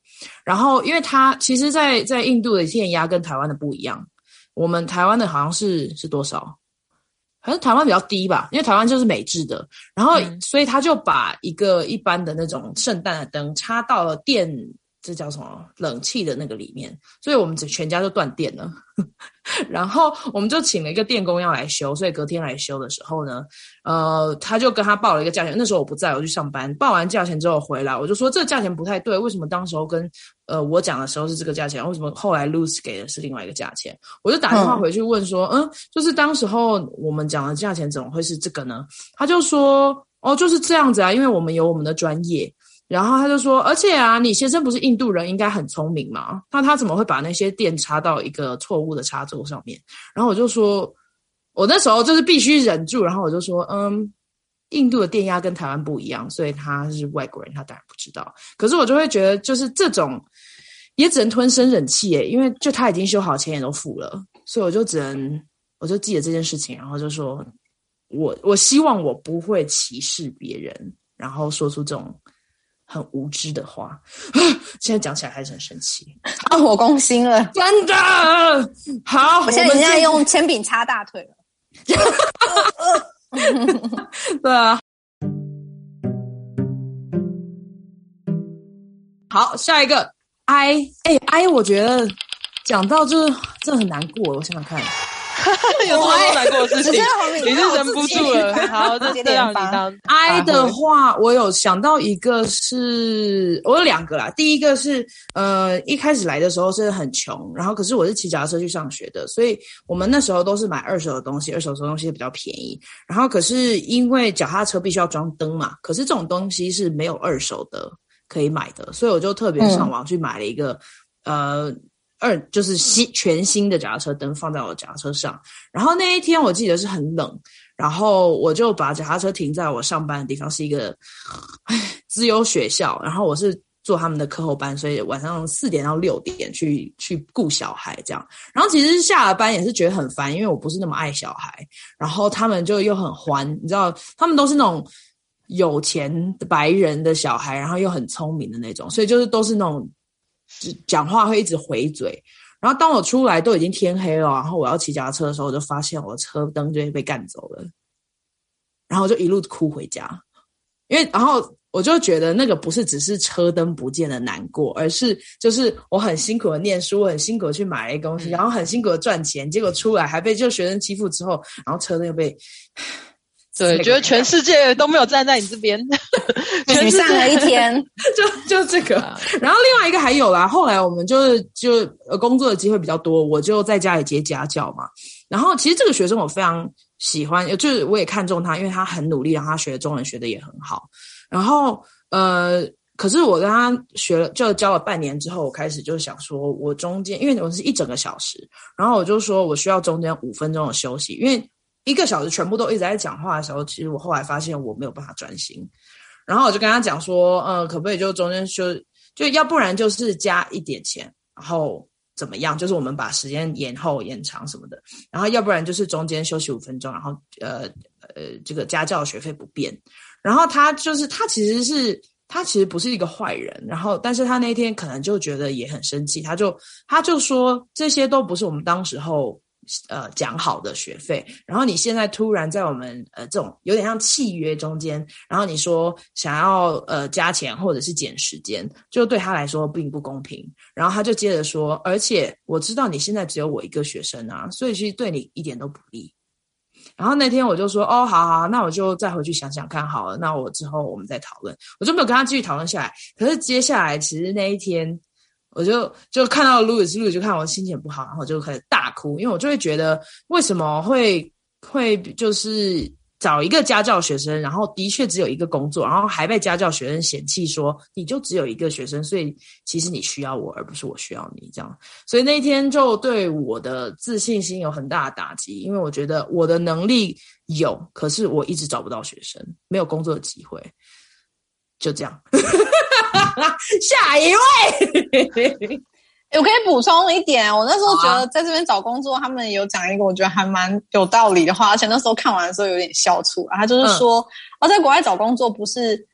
然后因为他其实在，在在印度的电压跟台湾的不一样，我们台湾的好像是是多少？好像台湾比较低吧，因为台湾就是美制的，然后所以他就把一个一般的那种圣诞的灯插到了电。这叫什么？冷气的那个里面，所以我们全家就断电了。然后我们就请了一个电工要来修，所以隔天来修的时候呢，呃，他就跟他报了一个价钱。那时候我不在，我去上班。报完价钱之后回来，我就说这个价钱不太对，为什么当时候跟呃我讲的时候是这个价钱，为什么后来 Luz 给的是另外一个价钱？我就打电话回去问说，嗯，嗯，就是当时候我们讲的价钱怎么会是这个呢？他就说，哦，就是这样子啊，因为我们有我们的专业。然后他就说，而且啊，你先生不是印度人，应该很聪明嘛？那他怎么会把那些电插到一个错误的插座上面？然后我就说，我那时候就是必须忍住，然后我就说，嗯，印度的电压跟台湾不一样，所以他是外国人，他当然不知道。可是我就会觉得，就是这种也只能吞声忍气诶，因为就他已经修好，钱也都付了，所以我就只能，我就记得这件事情，然后就说我我希望我不会歧视别人，然后说出这种。很无知的话，现在讲起来还是很生气 啊！我攻心了，真的好。我现在已经在用铅笔擦大腿了。对啊。好，下一个 I 哎 I，我觉得讲到这这很难过，我想想看。有这么难过的事情，你是忍不住了。好，就这样。I 的话，我有想到一个是，我有两个啦。第一个是，呃，一开始来的时候是很穷，然后可是我是骑脚踏车去上学的，所以我们那时候都是买二手的东西，二手的东西比较便宜。然后可是因为脚踏车必须要装灯嘛，可是这种东西是没有二手的可以买的，所以我就特别上网去买了一个，嗯、呃。二就是新全新的脚踏车灯放在我的脚踏车上，然后那一天我记得是很冷，然后我就把脚踏车停在我上班的地方，是一个唉资优学校，然后我是做他们的课后班，所以晚上四点到六点去去顾小孩这样，然后其实下了班也是觉得很烦，因为我不是那么爱小孩，然后他们就又很欢，你知道，他们都是那种有钱白人的小孩，然后又很聪明的那种，所以就是都是那种。就讲话会一直回嘴，然后当我出来都已经天黑了，然后我要骑脚踏车的时候，我就发现我的车灯就会被干走了，然后我就一路哭回家，因为然后我就觉得那个不是只是车灯不见的难过，而是就是我很辛苦的念书，我很辛苦的去买一个东西，然后很辛苦的赚钱，结果出来还被就学生欺负之后，然后车灯又被。对，觉得全世界都没有站在你这边，沮丧了一天，就就这个。然后另外一个还有啦，后来我们就是就工作的机会比较多，我就在家里接家教嘛。然后其实这个学生我非常喜欢，就是我也看中他，因为他很努力，然后他学中文学的也很好。然后呃，可是我跟他学了，就教了半年之后，我开始就想说，我中间因为我是一整个小时，然后我就说我需要中间五分钟的休息，因为。一个小时全部都一直在讲话的时候，其实我后来发现我没有办法专心，然后我就跟他讲说，嗯，可不可以就中间休，就要不然就是加一点钱，然后怎么样？就是我们把时间延后延长什么的，然后要不然就是中间休息五分钟，然后呃呃，这个家教学费不变。然后他就是他其实是他其实不是一个坏人，然后但是他那天可能就觉得也很生气，他就他就说这些都不是我们当时候。呃，讲好的学费，然后你现在突然在我们呃这种有点像契约中间，然后你说想要呃加钱或者是减时间，就对他来说并不公平。然后他就接着说，而且我知道你现在只有我一个学生啊，所以其实对你一点都不利。然后那天我就说，哦，好好，那我就再回去想想看好了，那我之后我们再讨论。我就没有跟他继续讨论下来。可是接下来其实那一天。我就就看到 Louis，Louis 就看我心情不好，然后就开始大哭，因为我就会觉得为什么会会就是找一个家教学生，然后的确只有一个工作，然后还被家教学生嫌弃说你就只有一个学生，所以其实你需要我，而不是我需要你这样。所以那一天就对我的自信心有很大的打击，因为我觉得我的能力有，可是我一直找不到学生，没有工作的机会，就这样。下一位，我可以补充一点，我那时候觉得在这边找工作，啊、他们有讲一个我觉得还蛮有道理的话，而且那时候看完的时候有点笑出来。他就是说，嗯、哦，在国外找工作不是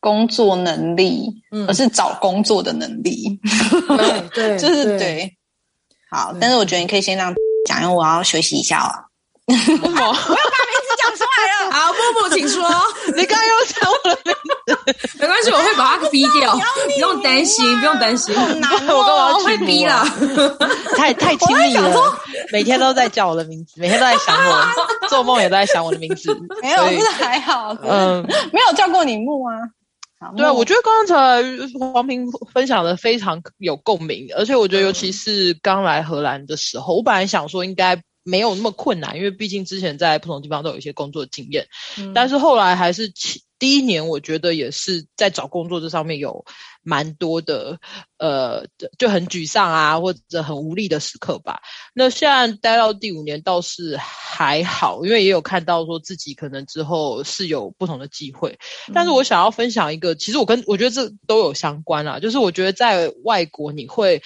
工作能力，嗯、而是找工作的能力。嗯、对，就是对。好，但是我觉得你可以先让讲，因为我要学习一下了。好，木木，请说。你刚刚又讲我的名字，没关系，我会把它逼掉。不用担心，不用担心。好难哦，我干嘛要会逼了？太太亲密了，每天都在叫我的名字，每天都在想我，做梦也都在想我的名字。没有，不是还好。嗯，没有叫过你木啊。对啊，我觉得刚才黄平分享的非常有共鸣，而且我觉得尤其是刚来荷兰的时候，我本来想说应该。没有那么困难，因为毕竟之前在不同地方都有一些工作经验，嗯、但是后来还是第一年，我觉得也是在找工作这上面有蛮多的，呃，就很沮丧啊，或者很无力的时刻吧。那现在待到第五年倒是还好，因为也有看到说自己可能之后是有不同的机会。嗯、但是我想要分享一个，其实我跟我觉得这都有相关啊，就是我觉得在外国你会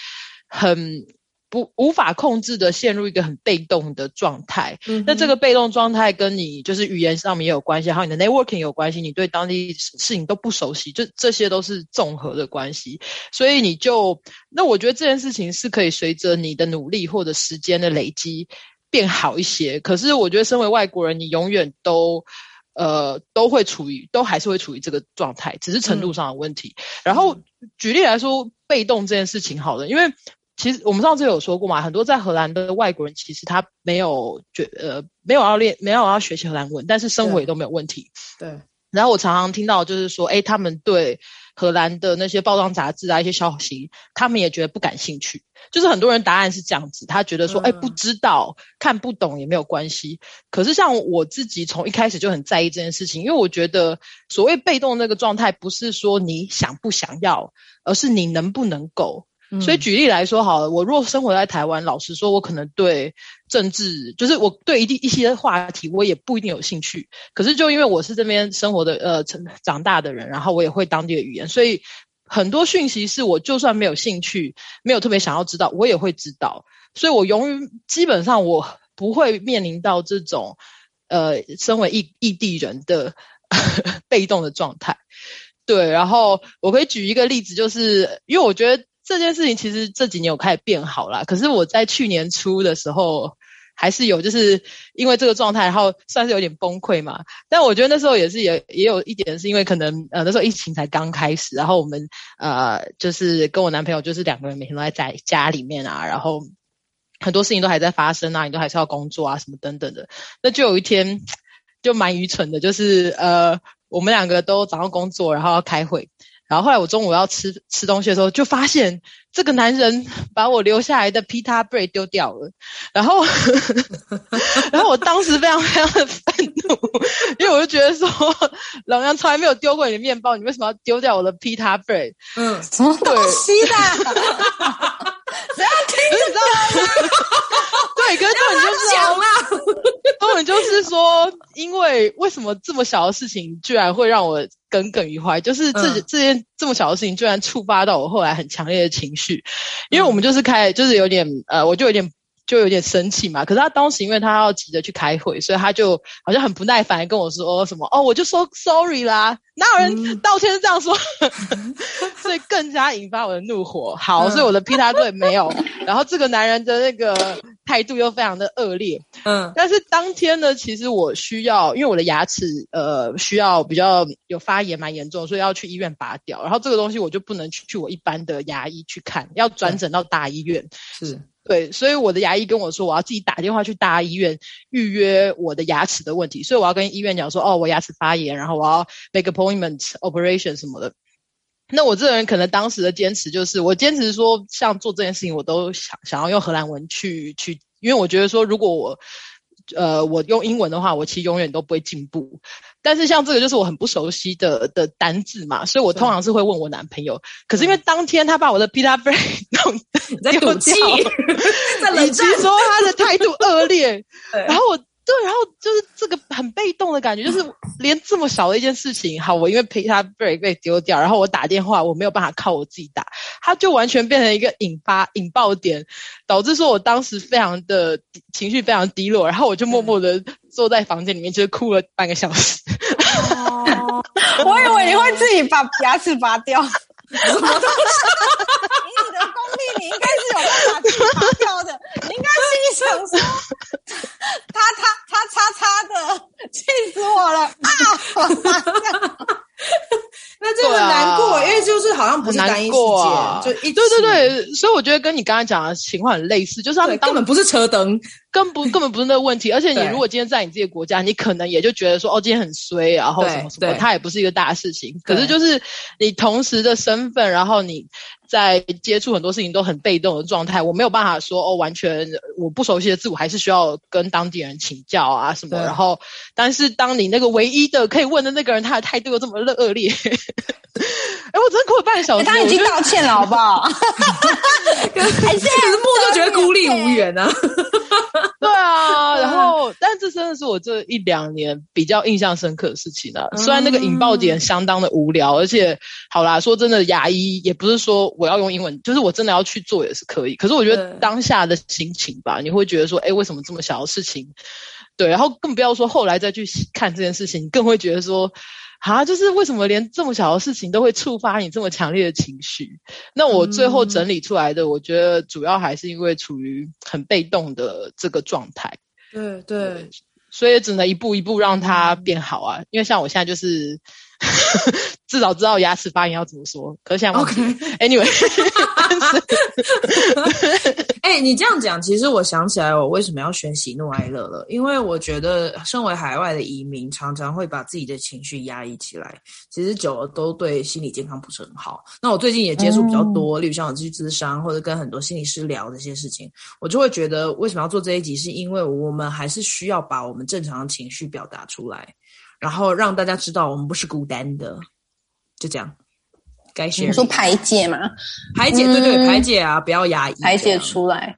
很。不无法控制的陷入一个很被动的状态，嗯，那这个被动状态跟你就是语言上面也有关系，还有你的 networking 有关系，你对当地事情都不熟悉，就这些都是综合的关系，所以你就那我觉得这件事情是可以随着你的努力或者时间的累积变好一些。可是我觉得身为外国人，你永远都呃都会处于都还是会处于这个状态，只是程度上的问题。嗯、然后举例来说，被动这件事情好了，因为。其实我们上次有说过嘛，很多在荷兰的外国人，其实他没有觉呃没有要练，没有要学习荷兰文，但是生活也都没有问题。对。对，然后我常常听到就是说，哎，他们对荷兰的那些报章杂志啊，一些消息，他们也觉得不感兴趣。就是很多人答案是这样子，他觉得说，诶，不知道，看不懂也没有关系。可是像我自己从一开始就很在意这件事情，因为我觉得所谓被动那个状态，不是说你想不想要，而是你能不能够。所以举例来说好了，我若生活在台湾，老实说，我可能对政治，就是我对一定一些话题，我也不一定有兴趣。可是就因为我是这边生活的，呃，成长大的人，然后我也会当地的语言，所以很多讯息是我就算没有兴趣，没有特别想要知道，我也会知道。所以我永远基本上我不会面临到这种，呃，身为异异地人的 被动的状态。对，然后我可以举一个例子，就是因为我觉得。这件事情其实这几年有开始变好了，可是我在去年初的时候还是有，就是因为这个状态，然后算是有点崩溃嘛。但我觉得那时候也是也也有一点，是因为可能呃那时候疫情才刚开始，然后我们呃就是跟我男朋友就是两个人每天都在在家里面啊，然后很多事情都还在发生啊，你都还是要工作啊什么等等的。那就有一天 就蛮愚蠢的，就是呃我们两个都早上工作，然后要开会。然后后来我中午要吃吃东西的时候，就发现这个男人把我留下来的 pita bread 丢掉了。然后，然后我当时非常非常的愤怒，因为我就觉得说，老娘从来没有丢过你的面包，你为什么要丢掉我的 pita bread？嗯，什么东西的？谁要听？你知道吗？对，根本就是讲了，根本就是说，因为为什么这么小的事情居然会让我耿耿于怀？就是这、嗯、这件这么小的事情，居然触发到我后来很强烈的情绪。因为我们就是开，就是有点呃，我就有点就有点生气嘛。可是他当时因为他要急着去开会，所以他就好像很不耐烦跟我说什么哦，我就说 sorry 啦，哪有人道歉是这样说？嗯、所以更加引发我的怒火。好，所以我的 P 他队没有，然后这个男人的那个。态度又非常的恶劣，嗯，但是当天呢，其实我需要，因为我的牙齿呃需要比较有发炎蛮严重，所以要去医院拔掉。然后这个东西我就不能去去我一般的牙医去看，要转诊到大医院。是对，所以我的牙医跟我说，我要自己打电话去大医院预约我的牙齿的问题。所以我要跟医院讲说，哦，我牙齿发炎，然后我要 make appointment operation 什么的。那我这个人可能当时的坚持就是，我坚持说，像做这件事情，我都想想要用荷兰文去去，因为我觉得说，如果我，呃，我用英文的话，我其实永远都不会进步。但是像这个就是我很不熟悉的的单字嘛，所以我通常是会问我男朋友。可是因为当天他把我的 pita bread 弄丢掉，以及说他的态度恶劣，然后我。对，然后就是这个很被动的感觉，就是连这么小的一件事情，好，我因为陪他被被丢掉，然后我打电话，我没有办法靠我自己打，他就完全变成一个引发引爆点，导致说我当时非常的情绪非常低落，然后我就默默的坐在房间里面，就是哭了半个小时。哦，我以为你会自己把牙齿拔掉。什么东西？以你的功力，你应该是有办法去拔掉的。你应该心里想说，他他他叉叉的，气死我了啊！那这个难过，啊、因为就是好像不是单一事件，啊、就一对对对，所以我觉得跟你刚才讲的情况很类似，就是他们根本不是车灯，根本 根本不是那个问题。而且你如果今天在你自己的国家，你可能也就觉得说，哦，今天很衰，然后什么什么，它也不是一个大事情。可是就是你同时的身份，然后你。在接触很多事情都很被动的状态，我没有办法说哦，完全我不熟悉的字，我还是需要跟当地人请教啊什么。然后，但是当你那个唯一的可以问的那个人，他的态度又这么恶劣，哎，我真的哭了半个小时。他已经道歉了，好不好？可是 木就觉得孤立无援啊。对啊，然后，但这真的是我这一两年比较印象深刻的事情啊。虽然那个引爆点相当的无聊，而且，好啦，说真的，牙医也不是说我要用英文，就是我真的要去做也是可以。可是我觉得当下的心情吧，你会觉得说，哎，为什么这么小的事情？对，然后更不要说后来再去看这件事情，你更会觉得说。啊，就是为什么连这么小的事情都会触发你这么强烈的情绪？那我最后整理出来的，我觉得主要还是因为处于很被动的这个状态。对对，所以只能一步一步让它变好啊。因为像我现在就是。至少知道牙齿发炎要怎么说。可是现在 OK，Anyway，哎，你这样讲，其实我想起来，我为什么要选喜怒哀乐了？因为我觉得，身为海外的移民，常常会把自己的情绪压抑起来，其实久了都对心理健康不是很好。那我最近也接触比较多，嗯、例如像我去咨商，或者跟很多心理师聊这些事情，我就会觉得，为什么要做这一集？是因为我们还是需要把我们正常的情绪表达出来。然后让大家知道我们不是孤单的，就这样。该选你说排解嘛？排解，对对，嗯、排解啊，不要压抑，排解出来。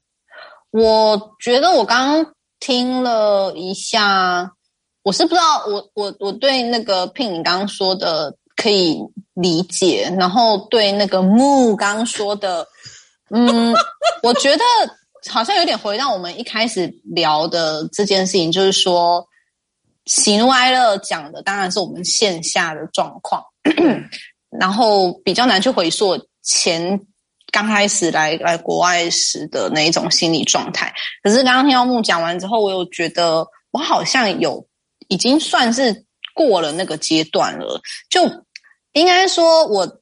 我觉得我刚刚听了一下，我是不知道，我我我对那个 Pin 你刚刚说的可以理解，然后对那个木刚刚说的，嗯，我觉得好像有点回到我们一开始聊的这件事情，就是说。喜怒哀乐讲的当然是我们线下的状况，然后比较难去回溯前刚开始来来国外时的那一种心理状态。可是刚刚听到木讲完之后，我又觉得我好像有已经算是过了那个阶段了，就应该说我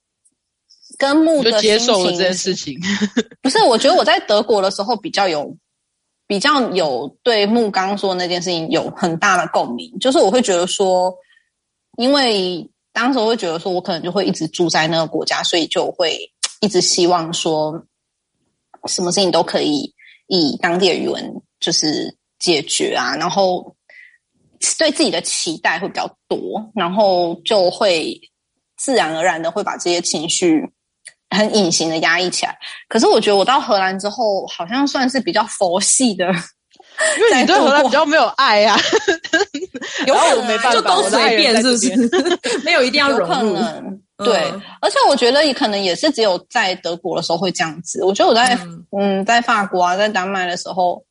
跟木的接受了这件事情。不是，我觉得我在德国的时候比较有。比较有对木刚说的那件事情有很大的共鸣，就是我会觉得说，因为当时我会觉得说，我可能就会一直住在那个国家，所以就会一直希望说，什么事情都可以以当地的语文就是解决啊，然后对自己的期待会比较多，然后就会自然而然的会把这些情绪。很隐形的压抑起来，可是我觉得我到荷兰之后，好像算是比较佛系的，因为你对荷兰比较没有爱啊，有可能没办法，就都随便，是不是？没有一定要融入。对，嗯、而且我觉得也可能也是只有在德国的时候会这样子。我觉得我在嗯，嗯，在法国啊，在丹麦的时候，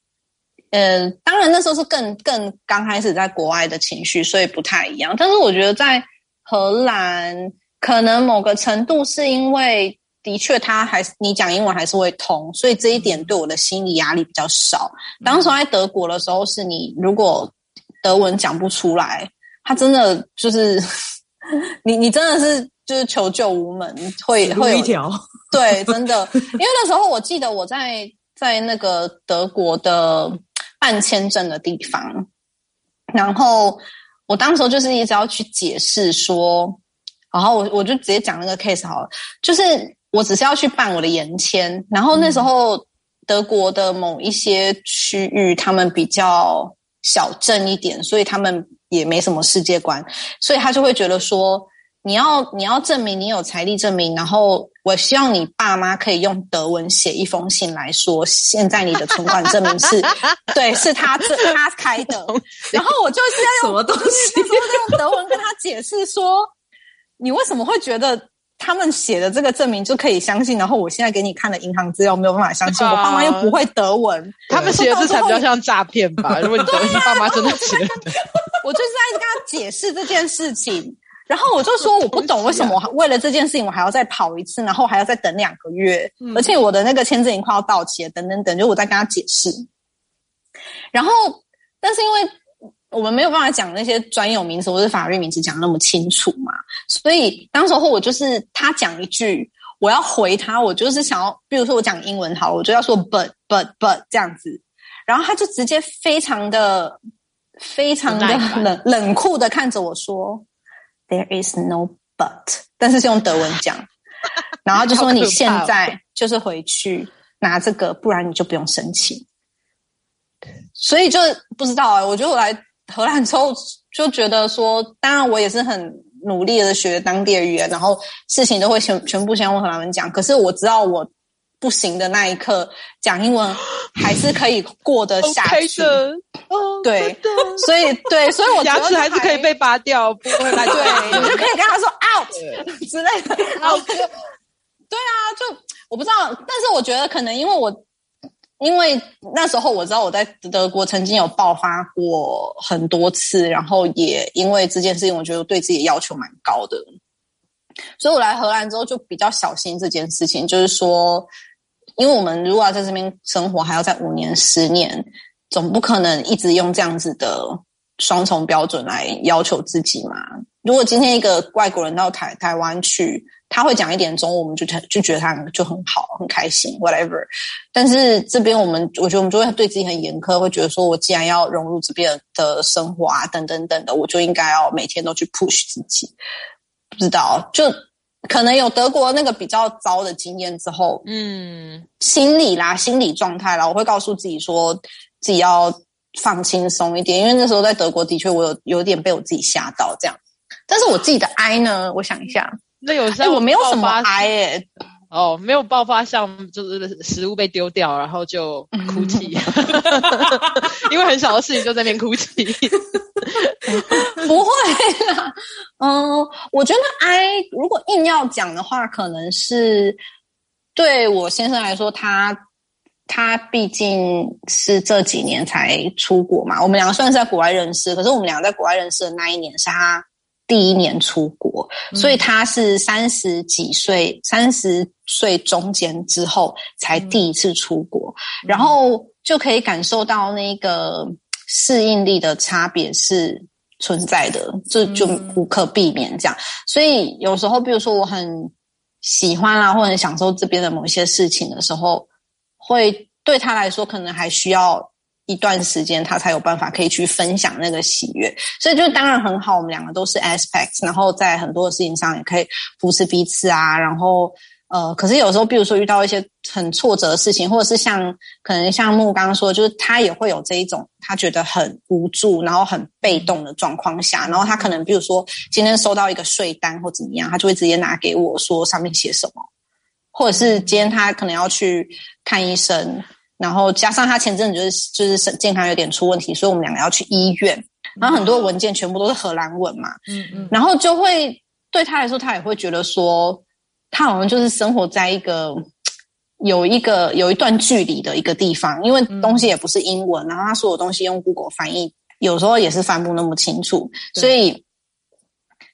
呃，当然那时候是更更刚开始在国外的情绪，所以不太一样。但是我觉得在荷兰，可能某个程度是因为。的确，他还是你讲英文还是会通，所以这一点对我的心理压力比较少。当时在德国的时候，是你如果德文讲不出来，他真的就是你，你真的是就是求救无门，会会有一条对，真的。因为那时候我记得我在在那个德国的办签证的地方，然后我当时就是一直要去解释说，然后我我就直接讲那个 case 好了，就是。我只是要去办我的延签，然后那时候德国的某一些区域，他们比较小镇一点，所以他们也没什么世界观，所以他就会觉得说，你要你要证明你有财力证明，然后我希望你爸妈可以用德文写一封信来说，现在你的存款证明是 对，是他这他开的，然后我就是要用什么东西，就是用德文跟他解释说，你为什么会觉得。他们写的这个证明就可以相信，然后我现在给你看的银行资料没有办法相信，啊、我爸妈又不会德文，他们写的这才比较像诈骗吧？如果你德文，你爸妈真的写的，我就是在跟他解释这件事情，然后我就说我不懂为什么我为了这件事情我还要再跑一次，然后还要再等两个月，嗯、而且我的那个签证已经快要到期了，等等等，就我在跟他解释，然后但是因为。我们没有办法讲那些专有名词或者法律名词讲那么清楚嘛，所以当时候我就是他讲一句，我要回他，我就是想要，比如说我讲英文好，我就要说 but but but 这样子，然后他就直接非常的非常的冷冷酷的看着我说，There is no but，但是是用德文讲，然后就说你现在就是回去拿这个，不然你就不用申请，所以就不知道啊，我觉得我来。荷兰之后就觉得说，当然我也是很努力的学当地的语言，然后事情都会全全部先用荷兰文讲。可是我知道我不行的那一刻，讲英文还是可以过得下去。哦，对，所以对，所以我 牙齿还是可以被拔掉，不会来。对，你就可以跟他说 out 之类的。然后就。对啊，就我不知道，但是我觉得可能因为我。因为那时候我知道我在德国曾经有爆发过很多次，然后也因为这件事情，我觉得对自己的要求蛮高的，所以我来荷兰之后就比较小心这件事情。就是说，因为我们如果要在这边生活，还要在五年、十年，总不可能一直用这样子的双重标准来要求自己嘛。如果今天一个外国人到台台湾去，他会讲一点中文，我们就就觉得他就很好，很开心，whatever。但是这边我们，我觉得我们就会对自己很严苛，会觉得说，我既然要融入这边的生活啊，等等等的，我就应该要每天都去 push 自己。不知道，就可能有德国那个比较糟的经验之后，嗯，心理啦，心理状态啦，我会告诉自己说，自己要放轻松一点，因为那时候在德国的确我有有点被我自己吓到这样。但是我自己的 I 呢，我想一下。那有时候、欸、我没有什么哀耶，哦，没有爆发，像就是食物被丢掉，然后就哭泣，因为很小的事情就在那边哭泣，不会啦，嗯，我觉得哀如果硬要讲的话，可能是对我先生来说，他他毕竟是这几年才出国嘛，我们两个虽然是在国外认识，可是我们两个在国外认识的那一年是他。第一年出国，所以他是三十几岁，三十岁中间之后才第一次出国，嗯、然后就可以感受到那个适应力的差别是存在的，这就，就无可避免这样。所以有时候，比如说我很喜欢啊，或者享受这边的某些事情的时候，会对他来说可能还需要。一段时间，他才有办法可以去分享那个喜悦，所以就当然很好。我们两个都是 aspects，然后在很多的事情上也可以扶持彼此啊。然后呃，可是有时候，比如说遇到一些很挫折的事情，或者是像可能像木刚刚说，就是他也会有这一种他觉得很无助，然后很被动的状况下，然后他可能比如说今天收到一个税单或怎么样，他就会直接拿给我说上面写什么，或者是今天他可能要去看医生。然后加上他前阵子就是就是健康有点出问题，所以我们两个要去医院，然后很多文件全部都是荷兰文嘛，嗯嗯，然后就会对他来说，他也会觉得说，他好像就是生活在一个有一个有一段距离的一个地方，因为东西也不是英文，然后他所有东西用 Google 翻译，有时候也是翻不那么清楚，所以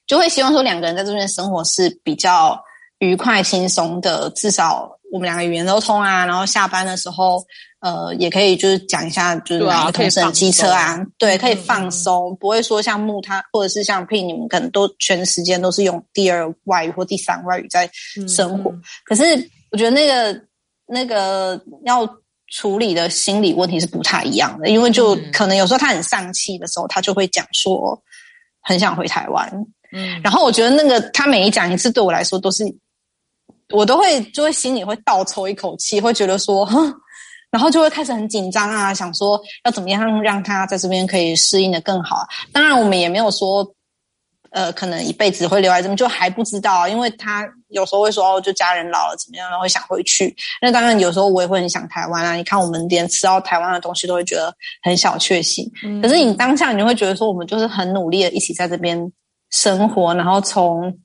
就会希望说两个人在这边生活是比较愉快轻松的，至少。我们两个语言都通啊，然后下班的时候，呃，也可以就是讲一下，就是两个同事的机车啊，对，可以放松，嗯、不会说像木他或者是像 P 你们可能都全时间都是用第二外语或第三外语在生活。嗯、可是我觉得那个那个要处理的心理问题是不太一样的，因为就可能有时候他很丧气的时候，他就会讲说很想回台湾。嗯，然后我觉得那个他每一讲一次，对我来说都是。我都会就会心里会倒抽一口气，会觉得说，哼，然后就会开始很紧张啊，想说要怎么样让他在这边可以适应的更好。当然，我们也没有说，呃，可能一辈子会留在这边，就还不知道，因为他有时候会说，哦，就家人老了怎么样，然后会想回去。那当然，有时候我也会很想台湾啊。你看，我们连吃到台湾的东西都会觉得很小确幸。嗯。可是你当下你会觉得说，我们就是很努力的一起在这边生活，然后从。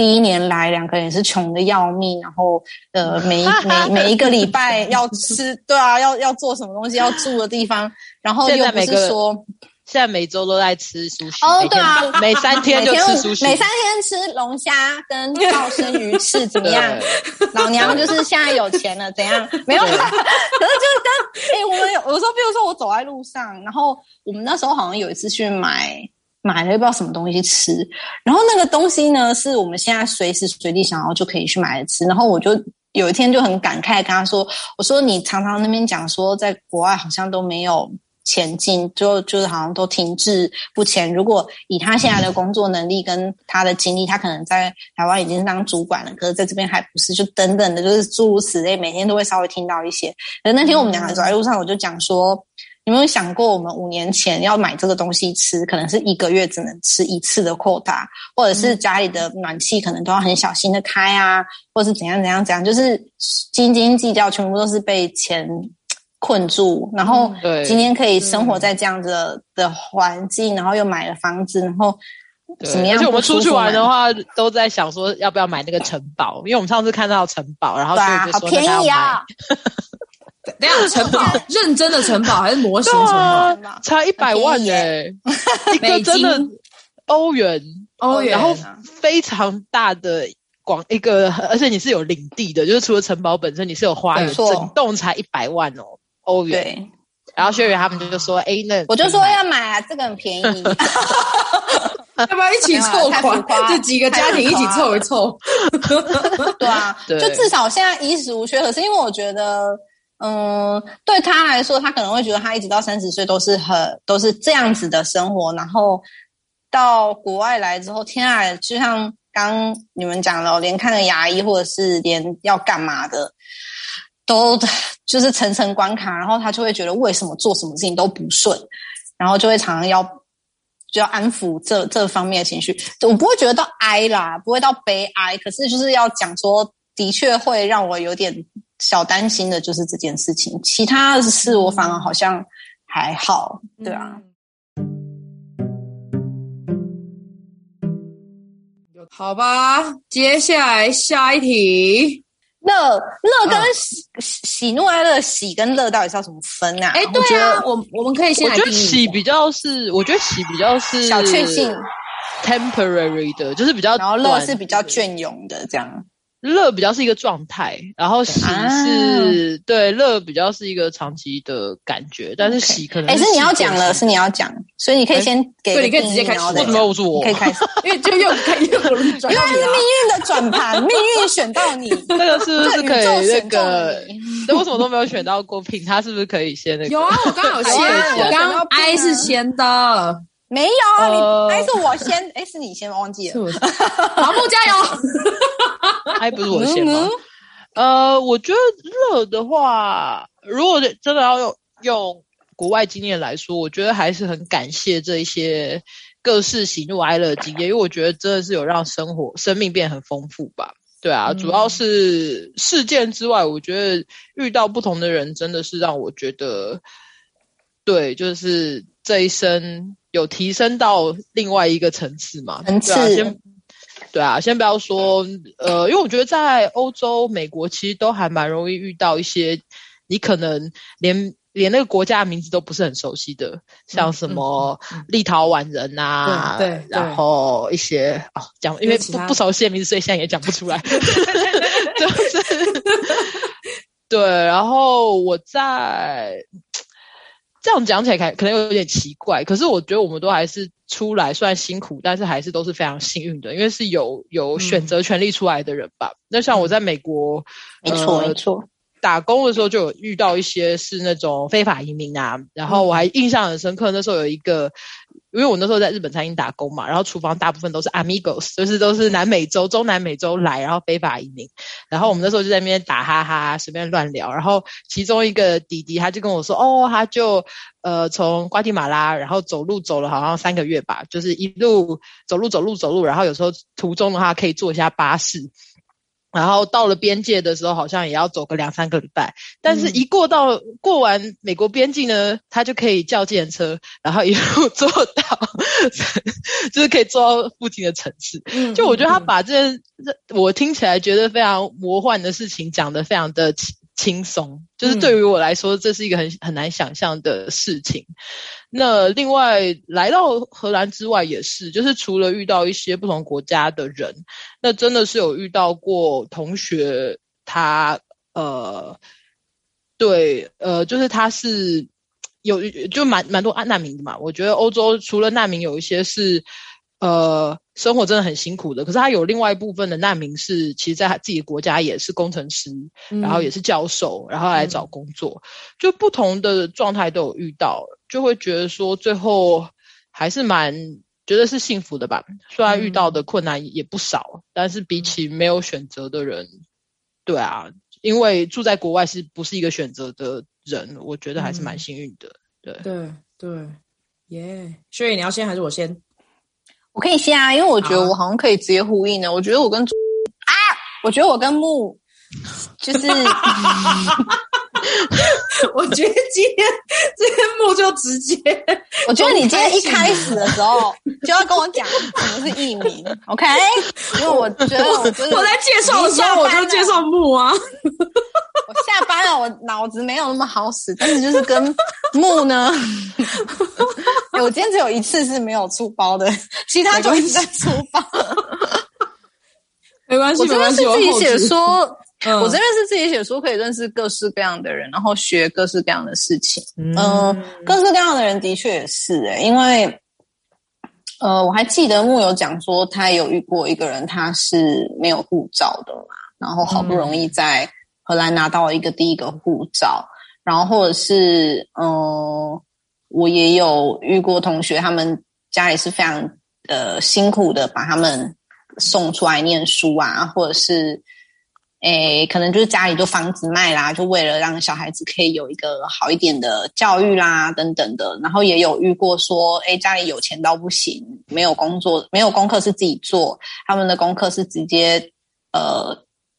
第一年来，两个人也是穷的要命，然后呃，每一每 每一个礼拜要吃，对啊，要要做什么东西，要住的地方，然后又不是说。现在每周都在吃苏西哦，对啊，每三天就吃苏西，每三天吃龙虾跟鲍参鱼翅怎么样？老娘就是现在有钱了，怎样？没有，可是就是跟哎、欸，我们有有时候，比如说我走在路上，然后我们那时候好像有一次去买买了又不知道什么东西吃，然后那个东西呢是我们现在随时随地想要就可以去买来吃，然后我就有一天就很感慨跟他说：“我说你常常那边讲说在国外好像都没有。”前进就就是好像都停滞不前。如果以他现在的工作能力跟他的经历，他可能在台湾已经当主管了，可是在这边还不是，就等等的，就是诸如此类，每天都会稍微听到一些。那天我们两个走在路上，我就讲说，有没有想过，我们五年前要买这个东西吃，可能是一个月只能吃一次的 quota，或者是家里的暖气可能都要很小心的开啊，或者是怎样怎样怎样，就是斤斤计较，全部都是被钱。困住，然后今天可以生活在这样子的，的环境，然后又买了房子，然后怎么样？而且我们出去玩的话，都在想说要不要买那个城堡，因为我们上次看到城堡，然后就就说好便宜啊！那样城堡 认真的城堡还是模型城堡？啊、差一百万耶、欸！一个真的欧元，欧元，然后非常大的广一个，而且你是有领地的，就是除了城堡本身，你是有花园，整栋才一百万哦。欧元，对，然后学员他们就说：“哎，那我就说要买啊，这个很便宜，要不要一起凑款？就几个家庭一起凑一凑，对啊，对，就至少现在衣食无缺。可是因为我觉得，嗯，对他来说，他可能会觉得他一直到三十岁都是很都是这样子的生活，然后到国外来之后，天啊，就像刚你们讲的，连看个牙医或者是连要干嘛的。”都就是层层关卡，然后他就会觉得为什么做什么事情都不顺，然后就会常常要就要安抚这这方面的情绪。我不会觉得到哀啦，不会到悲哀，可是就是要讲说，的确会让我有点小担心的，就是这件事情。其他的事我反而好像还好，对啊。好吧，接下来下一题。乐乐跟喜、嗯、喜怒哀乐，喜跟乐到底是要怎么分啊？哎，对啊，我我们可以先来。我觉得喜比较是，我觉得喜比较是小确幸，temporary 的，就是比较，然后乐是比较隽永的这样。乐比较是一个状态，然后喜是、啊、对乐比较是一个长期的感觉，但是喜可能是。哎，是你要讲了，是你要讲，所以你可以先给，对，你可以直接开始。为什么要是我？可以开始，因为就又开又转，因为是命运的转盘，命运选到你，那个是不是可以那个？那为什么都没有选到过品？他是不是可以先那个？有啊，我刚好先，我刚刚 I 是先的。没有，你还是我先，哎，是你先，忘记了。麻木加油，还不是我先吗？呃，我觉得热的话，如果真的要用用国外经验来说，我觉得还是很感谢这一些各式喜怒哀乐的经验，因为我觉得真的是有让生活、生命变得很丰富吧。对啊，主要是事件之外，我觉得遇到不同的人，真的是让我觉得，对，就是这一生。有提升到另外一个层次嘛？层次，对啊，先对啊，先不要说呃，因为我觉得在欧洲、美国其实都还蛮容易遇到一些你可能连连那个国家的名字都不是很熟悉的，像什么立陶宛人啊，对、嗯，然后一些哦讲，因为不不熟悉的名字，所以现在也讲不出来，就是 对，然后我在。这样讲起来可能有点奇怪，可是我觉得我们都还是出来，虽然辛苦，但是还是都是非常幸运的，因为是有有选择权利出来的人吧。嗯、那像我在美国，没错没错，打工的时候就有遇到一些是那种非法移民啊，然后我还印象很深刻，那时候有一个。因为我那时候在日本餐厅打工嘛，然后厨房大部分都是 amigos，就是都是南美洲、中南美洲来，然后非法移民。然后我们那时候就在那边打哈哈，随便乱聊。然后其中一个弟弟他就跟我说：“哦，他就呃从瓜地马拉，然后走路走了好像三个月吧，就是一路走路走路走路，然后有时候途中的话可以坐一下巴士。”然后到了边界的时候，好像也要走个两三个礼拜。但是，一过到、嗯、过完美国边境呢，他就可以叫计程车，然后一路坐到，就是可以坐到附近的城市。嗯、就我觉得他把这件、嗯、我听起来觉得非常魔幻的事情讲得非常的轻轻松，就是对于我来说，这是一个很很难想象的事情。那另外来到荷兰之外也是，就是除了遇到一些不同国家的人，那真的是有遇到过同学他，他呃，对，呃，就是他是有就蛮蛮多难民的嘛。我觉得欧洲除了难民，有一些是呃生活真的很辛苦的，可是他有另外一部分的难民是，其实在他自己的国家也是工程师，嗯、然后也是教授，然后来找工作，嗯、就不同的状态都有遇到。就会觉得说，最后还是蛮觉得是幸福的吧。虽然遇到的困难也不少，嗯、但是比起没有选择的人，对啊，因为住在国外是不是一个选择的人，我觉得还是蛮幸运的。对对对，耶！所以你要先还是我先？我可以先啊，因为我觉得我好像可以直接呼应的。我觉得我跟啊，我觉得我跟木就是。我觉得今天这个幕就直接，我觉得你今天一开始的时候就要跟我讲什么是艺名，OK？因为我觉得我就是我在介绍的时候我就介绍木啊。我下班了，我脑子没有那么好使，但是就是跟木呢，我今天只有一次是没有出包的，其他就一直在出包。没关系，没关系，我自己写说。嗯、我这边是自己写书，可以认识各式各样的人，然后学各式各样的事情。嗯、呃，各式各样的人的确也是诶、欸，因为呃，我还记得木有讲说，他有遇过一个人，他是没有护照的嘛，然后好不容易在荷兰拿到了一个第一个护照，嗯、然后或者是呃，我也有遇过同学，他们家里是非常呃辛苦的，把他们送出来念书啊，或者是。诶，可能就是家里就房子卖啦，就为了让小孩子可以有一个好一点的教育啦，等等的。然后也有遇过说，诶，家里有钱到不行，没有工作，没有功课是自己做，他们的功课是直接呃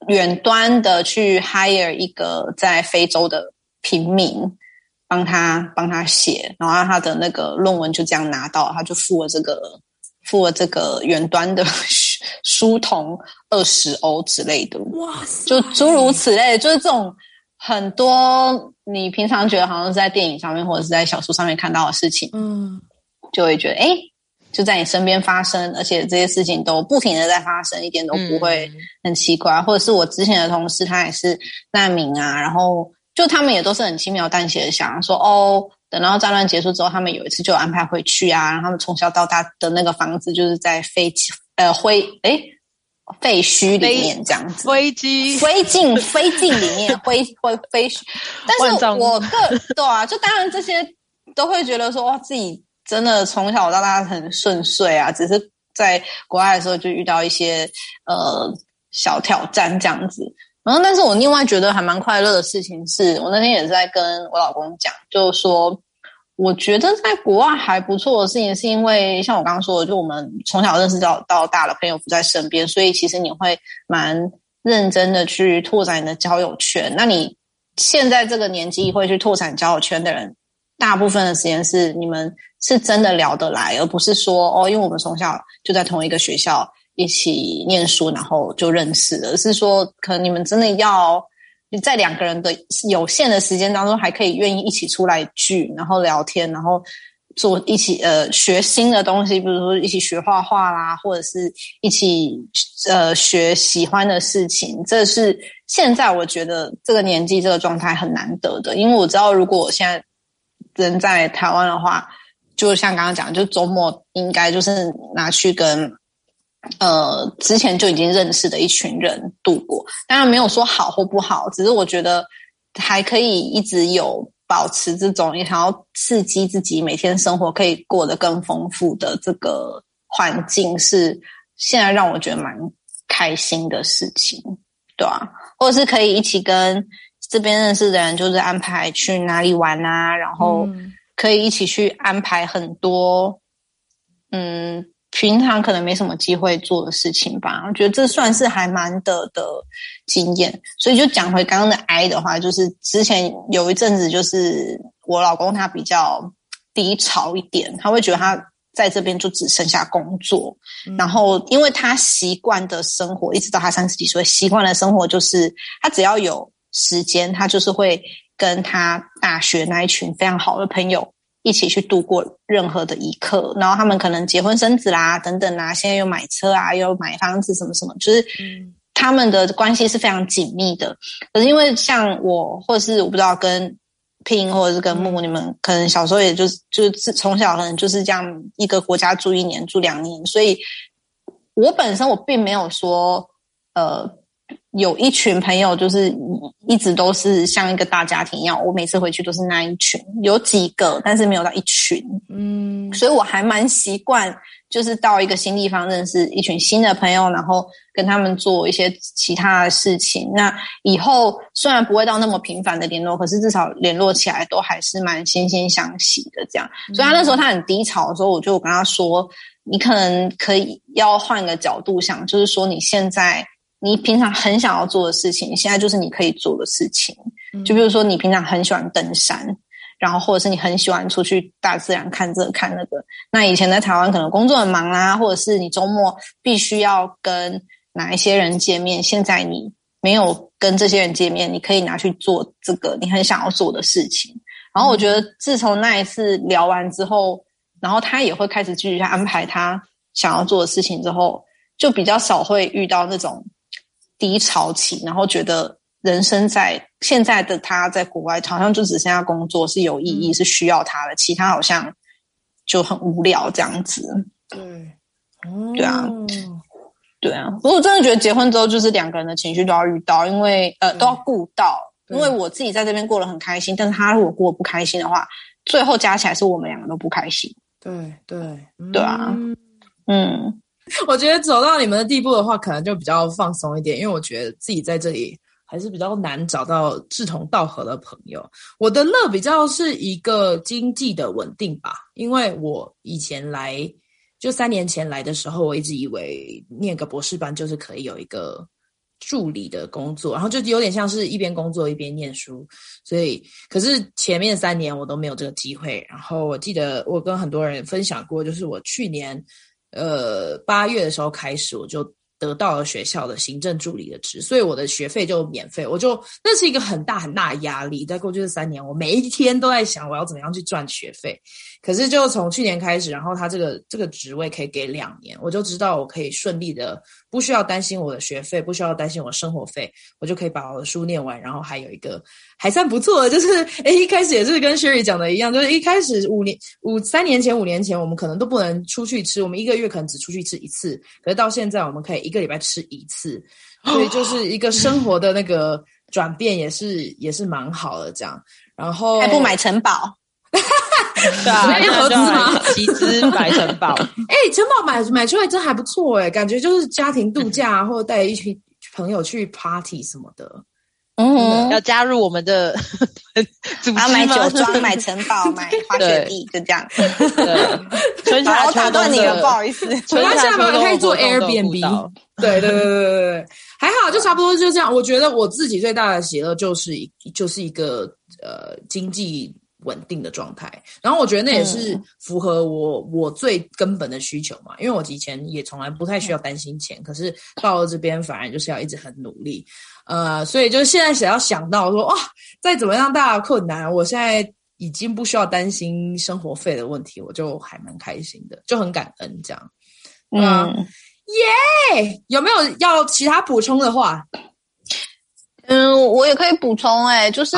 远端的去 hire 一个在非洲的平民帮他帮他写，然后他的那个论文就这样拿到，他就付了这个付了这个远端的。书童二十欧之类的，哇塞，就诸如此类，就是这种很多你平常觉得好像是在电影上面或者是在小说上面看到的事情，嗯，就会觉得哎，就在你身边发生，而且这些事情都不停的在发生，一点都不会很奇怪。嗯、或者是我之前的同事，他也是难民啊，然后就他们也都是很轻描淡写的想说，哦，等到战乱结束之后，他们有一次就安排回去啊，然后他们从小到大的那个房子就是在飞机。呃，灰诶，废墟里面这样子，飞机灰 烬飞烬里面灰灰废墟，但是我个对啊，就当然这些都会觉得说，哇，自己真的从小到大很顺遂啊，只是在国外的时候就遇到一些呃小挑战这样子。然后，但是我另外觉得还蛮快乐的事情是，我那天也是在跟我老公讲，就是说。我觉得在国外还不错的事情，是因为像我刚刚说的，就我们从小认识到到大的朋友不在身边，所以其实你会蛮认真的去拓展你的交友圈。那你现在这个年纪会去拓展交友圈的人，大部分的时间是你们是真的聊得来，而不是说哦，因为我们从小就在同一个学校一起念书，然后就认识了，而是说可能你们真的要。你在两个人的有限的时间当中，还可以愿意一起出来聚，然后聊天，然后做一起呃学新的东西，比如说一起学画画啦，或者是一起呃学喜欢的事情。这是现在我觉得这个年纪这个状态很难得的，因为我知道如果我现在人在台湾的话，就像刚刚讲，就周末应该就是拿去跟。呃，之前就已经认识的一群人度过，当然没有说好或不好，只是我觉得还可以一直有保持这种也想要刺激自己每天生活可以过得更丰富的这个环境，是现在让我觉得蛮开心的事情，对啊，或者是可以一起跟这边认识的人，就是安排去哪里玩啊，然后可以一起去安排很多，嗯。平常可能没什么机会做的事情吧。我觉得这算是还蛮得的经验。所以就讲回刚刚的 I 的话，就是之前有一阵子，就是我老公他比较低潮一点，他会觉得他在这边就只剩下工作，嗯、然后因为他习惯的生活，一直到他三十几岁，习惯的生活就是他只要有时间，他就是会跟他大学那一群非常好的朋友。一起去度过任何的一刻，然后他们可能结婚生子啦，等等啦，现在又买车啊，又买房子什么什么，就是他们的关系是非常紧密的。可是因为像我，或者是我不知道跟 Ping 或者是跟木，你们可能小时候也就是就是从小可能就是这样一个国家住一年住两年，所以我本身我并没有说呃。有一群朋友，就是一直都是像一个大家庭一样。我每次回去都是那一群，有几个，但是没有到一群。嗯，所以我还蛮习惯，就是到一个新地方认识一群新的朋友，然后跟他们做一些其他的事情。那以后虽然不会到那么频繁的联络，可是至少联络起来都还是蛮惺惺相惜的这样。所以他那时候他很低潮的时候，我就跟他说：“你可能可以要换个角度想，就是说你现在。”你平常很想要做的事情，现在就是你可以做的事情。就比如说，你平常很喜欢登山，然后或者是你很喜欢出去大自然看这看那个。那以前在台湾可能工作很忙啊，或者是你周末必须要跟哪一些人见面，现在你没有跟这些人见面，你可以拿去做这个你很想要做的事情。然后我觉得，自从那一次聊完之后，然后他也会开始继续安排他想要做的事情之后，就比较少会遇到那种。低潮期，然后觉得人生在现在的他在国外，好像就只剩下工作是有意义，嗯、是需要他的，其他好像就很无聊这样子。对，嗯、对啊，对啊。不过我真的觉得结婚之后，就是两个人的情绪都要遇到，因为呃都要顾到。因为我自己在这边过得很开心，但是他如果过得不开心的话，最后加起来是我们两个都不开心。对对，对啊，嗯。我觉得走到你们的地步的话，可能就比较放松一点，因为我觉得自己在这里还是比较难找到志同道合的朋友。我的乐比较是一个经济的稳定吧，因为我以前来就三年前来的时候，我一直以为念个博士班就是可以有一个助理的工作，然后就有点像是一边工作一边念书。所以，可是前面三年我都没有这个机会。然后我记得我跟很多人分享过，就是我去年。呃，八月的时候开始，我就得到了学校的行政助理的职，所以我的学费就免费。我就那是一个很大很大的压力，在过去这三年，我每一天都在想我要怎么样去赚学费。可是就从去年开始，然后他这个这个职位可以给两年，我就知道我可以顺利的，不需要担心我的学费，不需要担心我的生活费，我就可以把我的书念完。然后还有一个。还算不错的，就是诶，一开始也是跟 Sherry 讲的一样，就是一开始五年五三年前五年前，我们可能都不能出去吃，我们一个月可能只出去吃一次，可是到现在我们可以一个礼拜吃一次，所以就是一个生活的那个转变也是也是蛮好的这样。然后还不买城堡，对啊，要合资吗？集资买城堡，哎，城堡买买出来真还不错诶，感觉就是家庭度假 或者带一群朋友去 party 什么的。嗯，要加入我们的组织吗？买酒庄、买城堡、买滑雪地，就这样。对，春夏秋冬，你了，不好意思，春夏秋冬可以做 Airbnb。对对对对对对，还好，就差不多就这样。我觉得我自己最大的喜乐就是一就是一个呃经济稳定的状态。然后我觉得那也是符合我我最根本的需求嘛，因为我以前也从来不太需要担心钱，可是到了这边反而就是要一直很努力。呃，所以就是现在想要想到说，哇，再怎么样大的困难，我现在已经不需要担心生活费的问题，我就还蛮开心的，就很感恩这样。嗯，耶，yeah! 有没有要其他补充的话？嗯，我也可以补充，哎，就是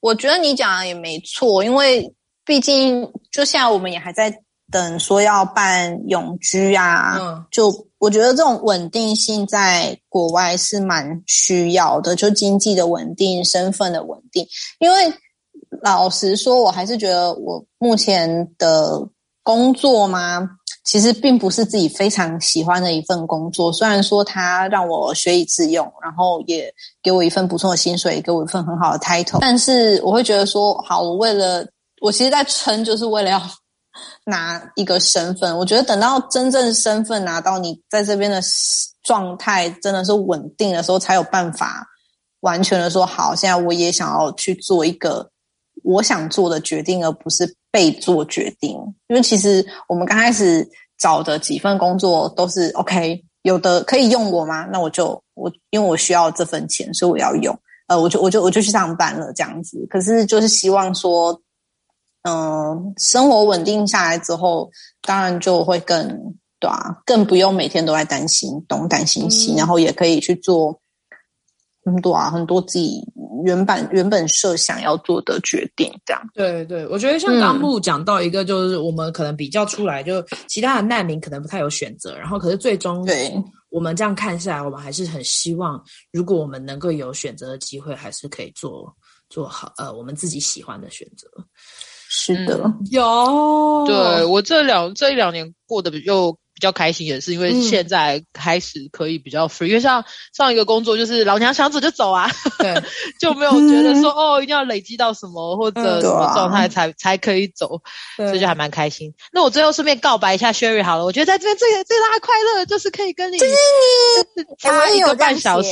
我觉得你讲的也没错，因为毕竟就像我们也还在等说要办永居啊，嗯，就。我觉得这种稳定性在国外是蛮需要的，就经济的稳定、身份的稳定。因为老实说，我还是觉得我目前的工作嘛，其实并不是自己非常喜欢的一份工作。虽然说它让我学以致用，然后也给我一份不错的薪水，给我一份很好的 title，但是我会觉得说，好，我为了我其实在撑，就是为了要 拿一个身份。我觉得等到真正身份拿到，你在这边的状态真的是稳定的时候，才有办法完全的说好。现在我也想要去做一个我想做的决定，而不是被做决定。因为其实我们刚开始找的几份工作都是 OK，有的可以用我吗？那我就我因为我需要这份钱，所以我要用。呃，我就我就我就去上班了，这样子。可是就是希望说，嗯、呃，生活稳定下来之后，当然就会更对啊，更不用每天都在担心东担心西，嗯、然后也可以去做很多啊，很多自己原本原本设想要做的决定，这样。对对，我觉得像刚木讲到一个，就是我们可能比较出来，就其他的难民可能不太有选择，然后可是最终对。我们这样看下来，我们还是很希望，如果我们能够有选择的机会，还是可以做做好呃我们自己喜欢的选择。是的，嗯、有。对，我这两这一两年过得又。比较开心也是因为现在开始可以比较 free，、嗯、因为像上一个工作就是老娘想走就走啊，对，就没有觉得说、嗯、哦一定要累积到什么或者什么状态才、嗯啊、才可以走，所以就还蛮开心。那我最后顺便告白一下 Sherry 好了，我觉得在这边最最大的快乐就是可以跟你差一个半小时，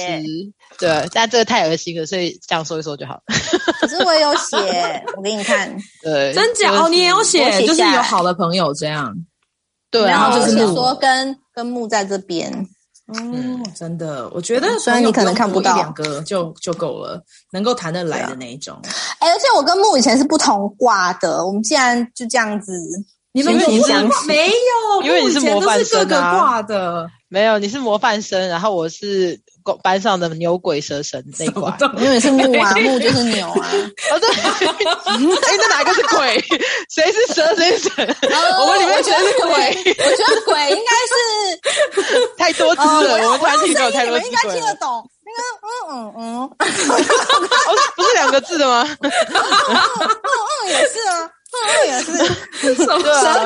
对，但这个太恶心了，所以这样说一说就好。可是我也有写，我给你看，对，真假？哦，你也有写，就是有好的朋友这样。对，然后就是说跟跟木在这边，嗯，真的，我觉得虽然你可能看不到两个就就够了，能够谈得来的那一种。哎，而且我跟木以前是不同挂的，我们竟然就这样子，你们不是没有，因为你是模范生挂的，没有，你是模范生，然后我是。班上的牛鬼蛇神那一块，因为是木啊，木就是牛啊。哦对，哎，那哪个是鬼？谁是蛇？谁是神？我们里面全是鬼。我觉得鬼应该是 太多字了，我们团体没有太多字。应该听得懂。那个嗯嗯嗯，不是两个字的吗？嗯嗯也是啊。嗯，也是，蛇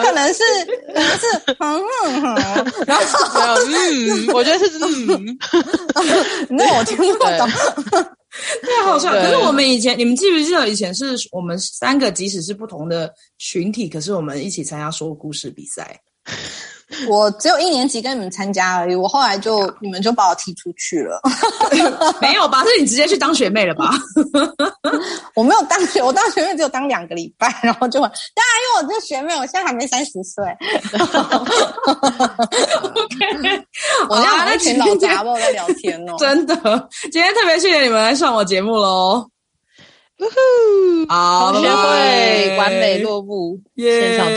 可能是，可能是，嗯嗯嗯，然后嗯，我觉得是嗯，那我听不懂，太好笑。可是我们以前，你们记不记得以前是我们三个，即使是不同的群体，可是我们一起参加说故事比赛。我只有一年级跟你们参加而已，我后来就你们就把我踢出去了。没有吧？是你直接去当学妹了吧？我没有当学，我当学妹只有当两个礼拜，然后就当然因为我这学妹，我现在还没三十岁。OK，我现在跟一群老杂货在聊天哦。真的，今天特别谢谢你们来上我节目喽。好，同学会完美落幕，线上同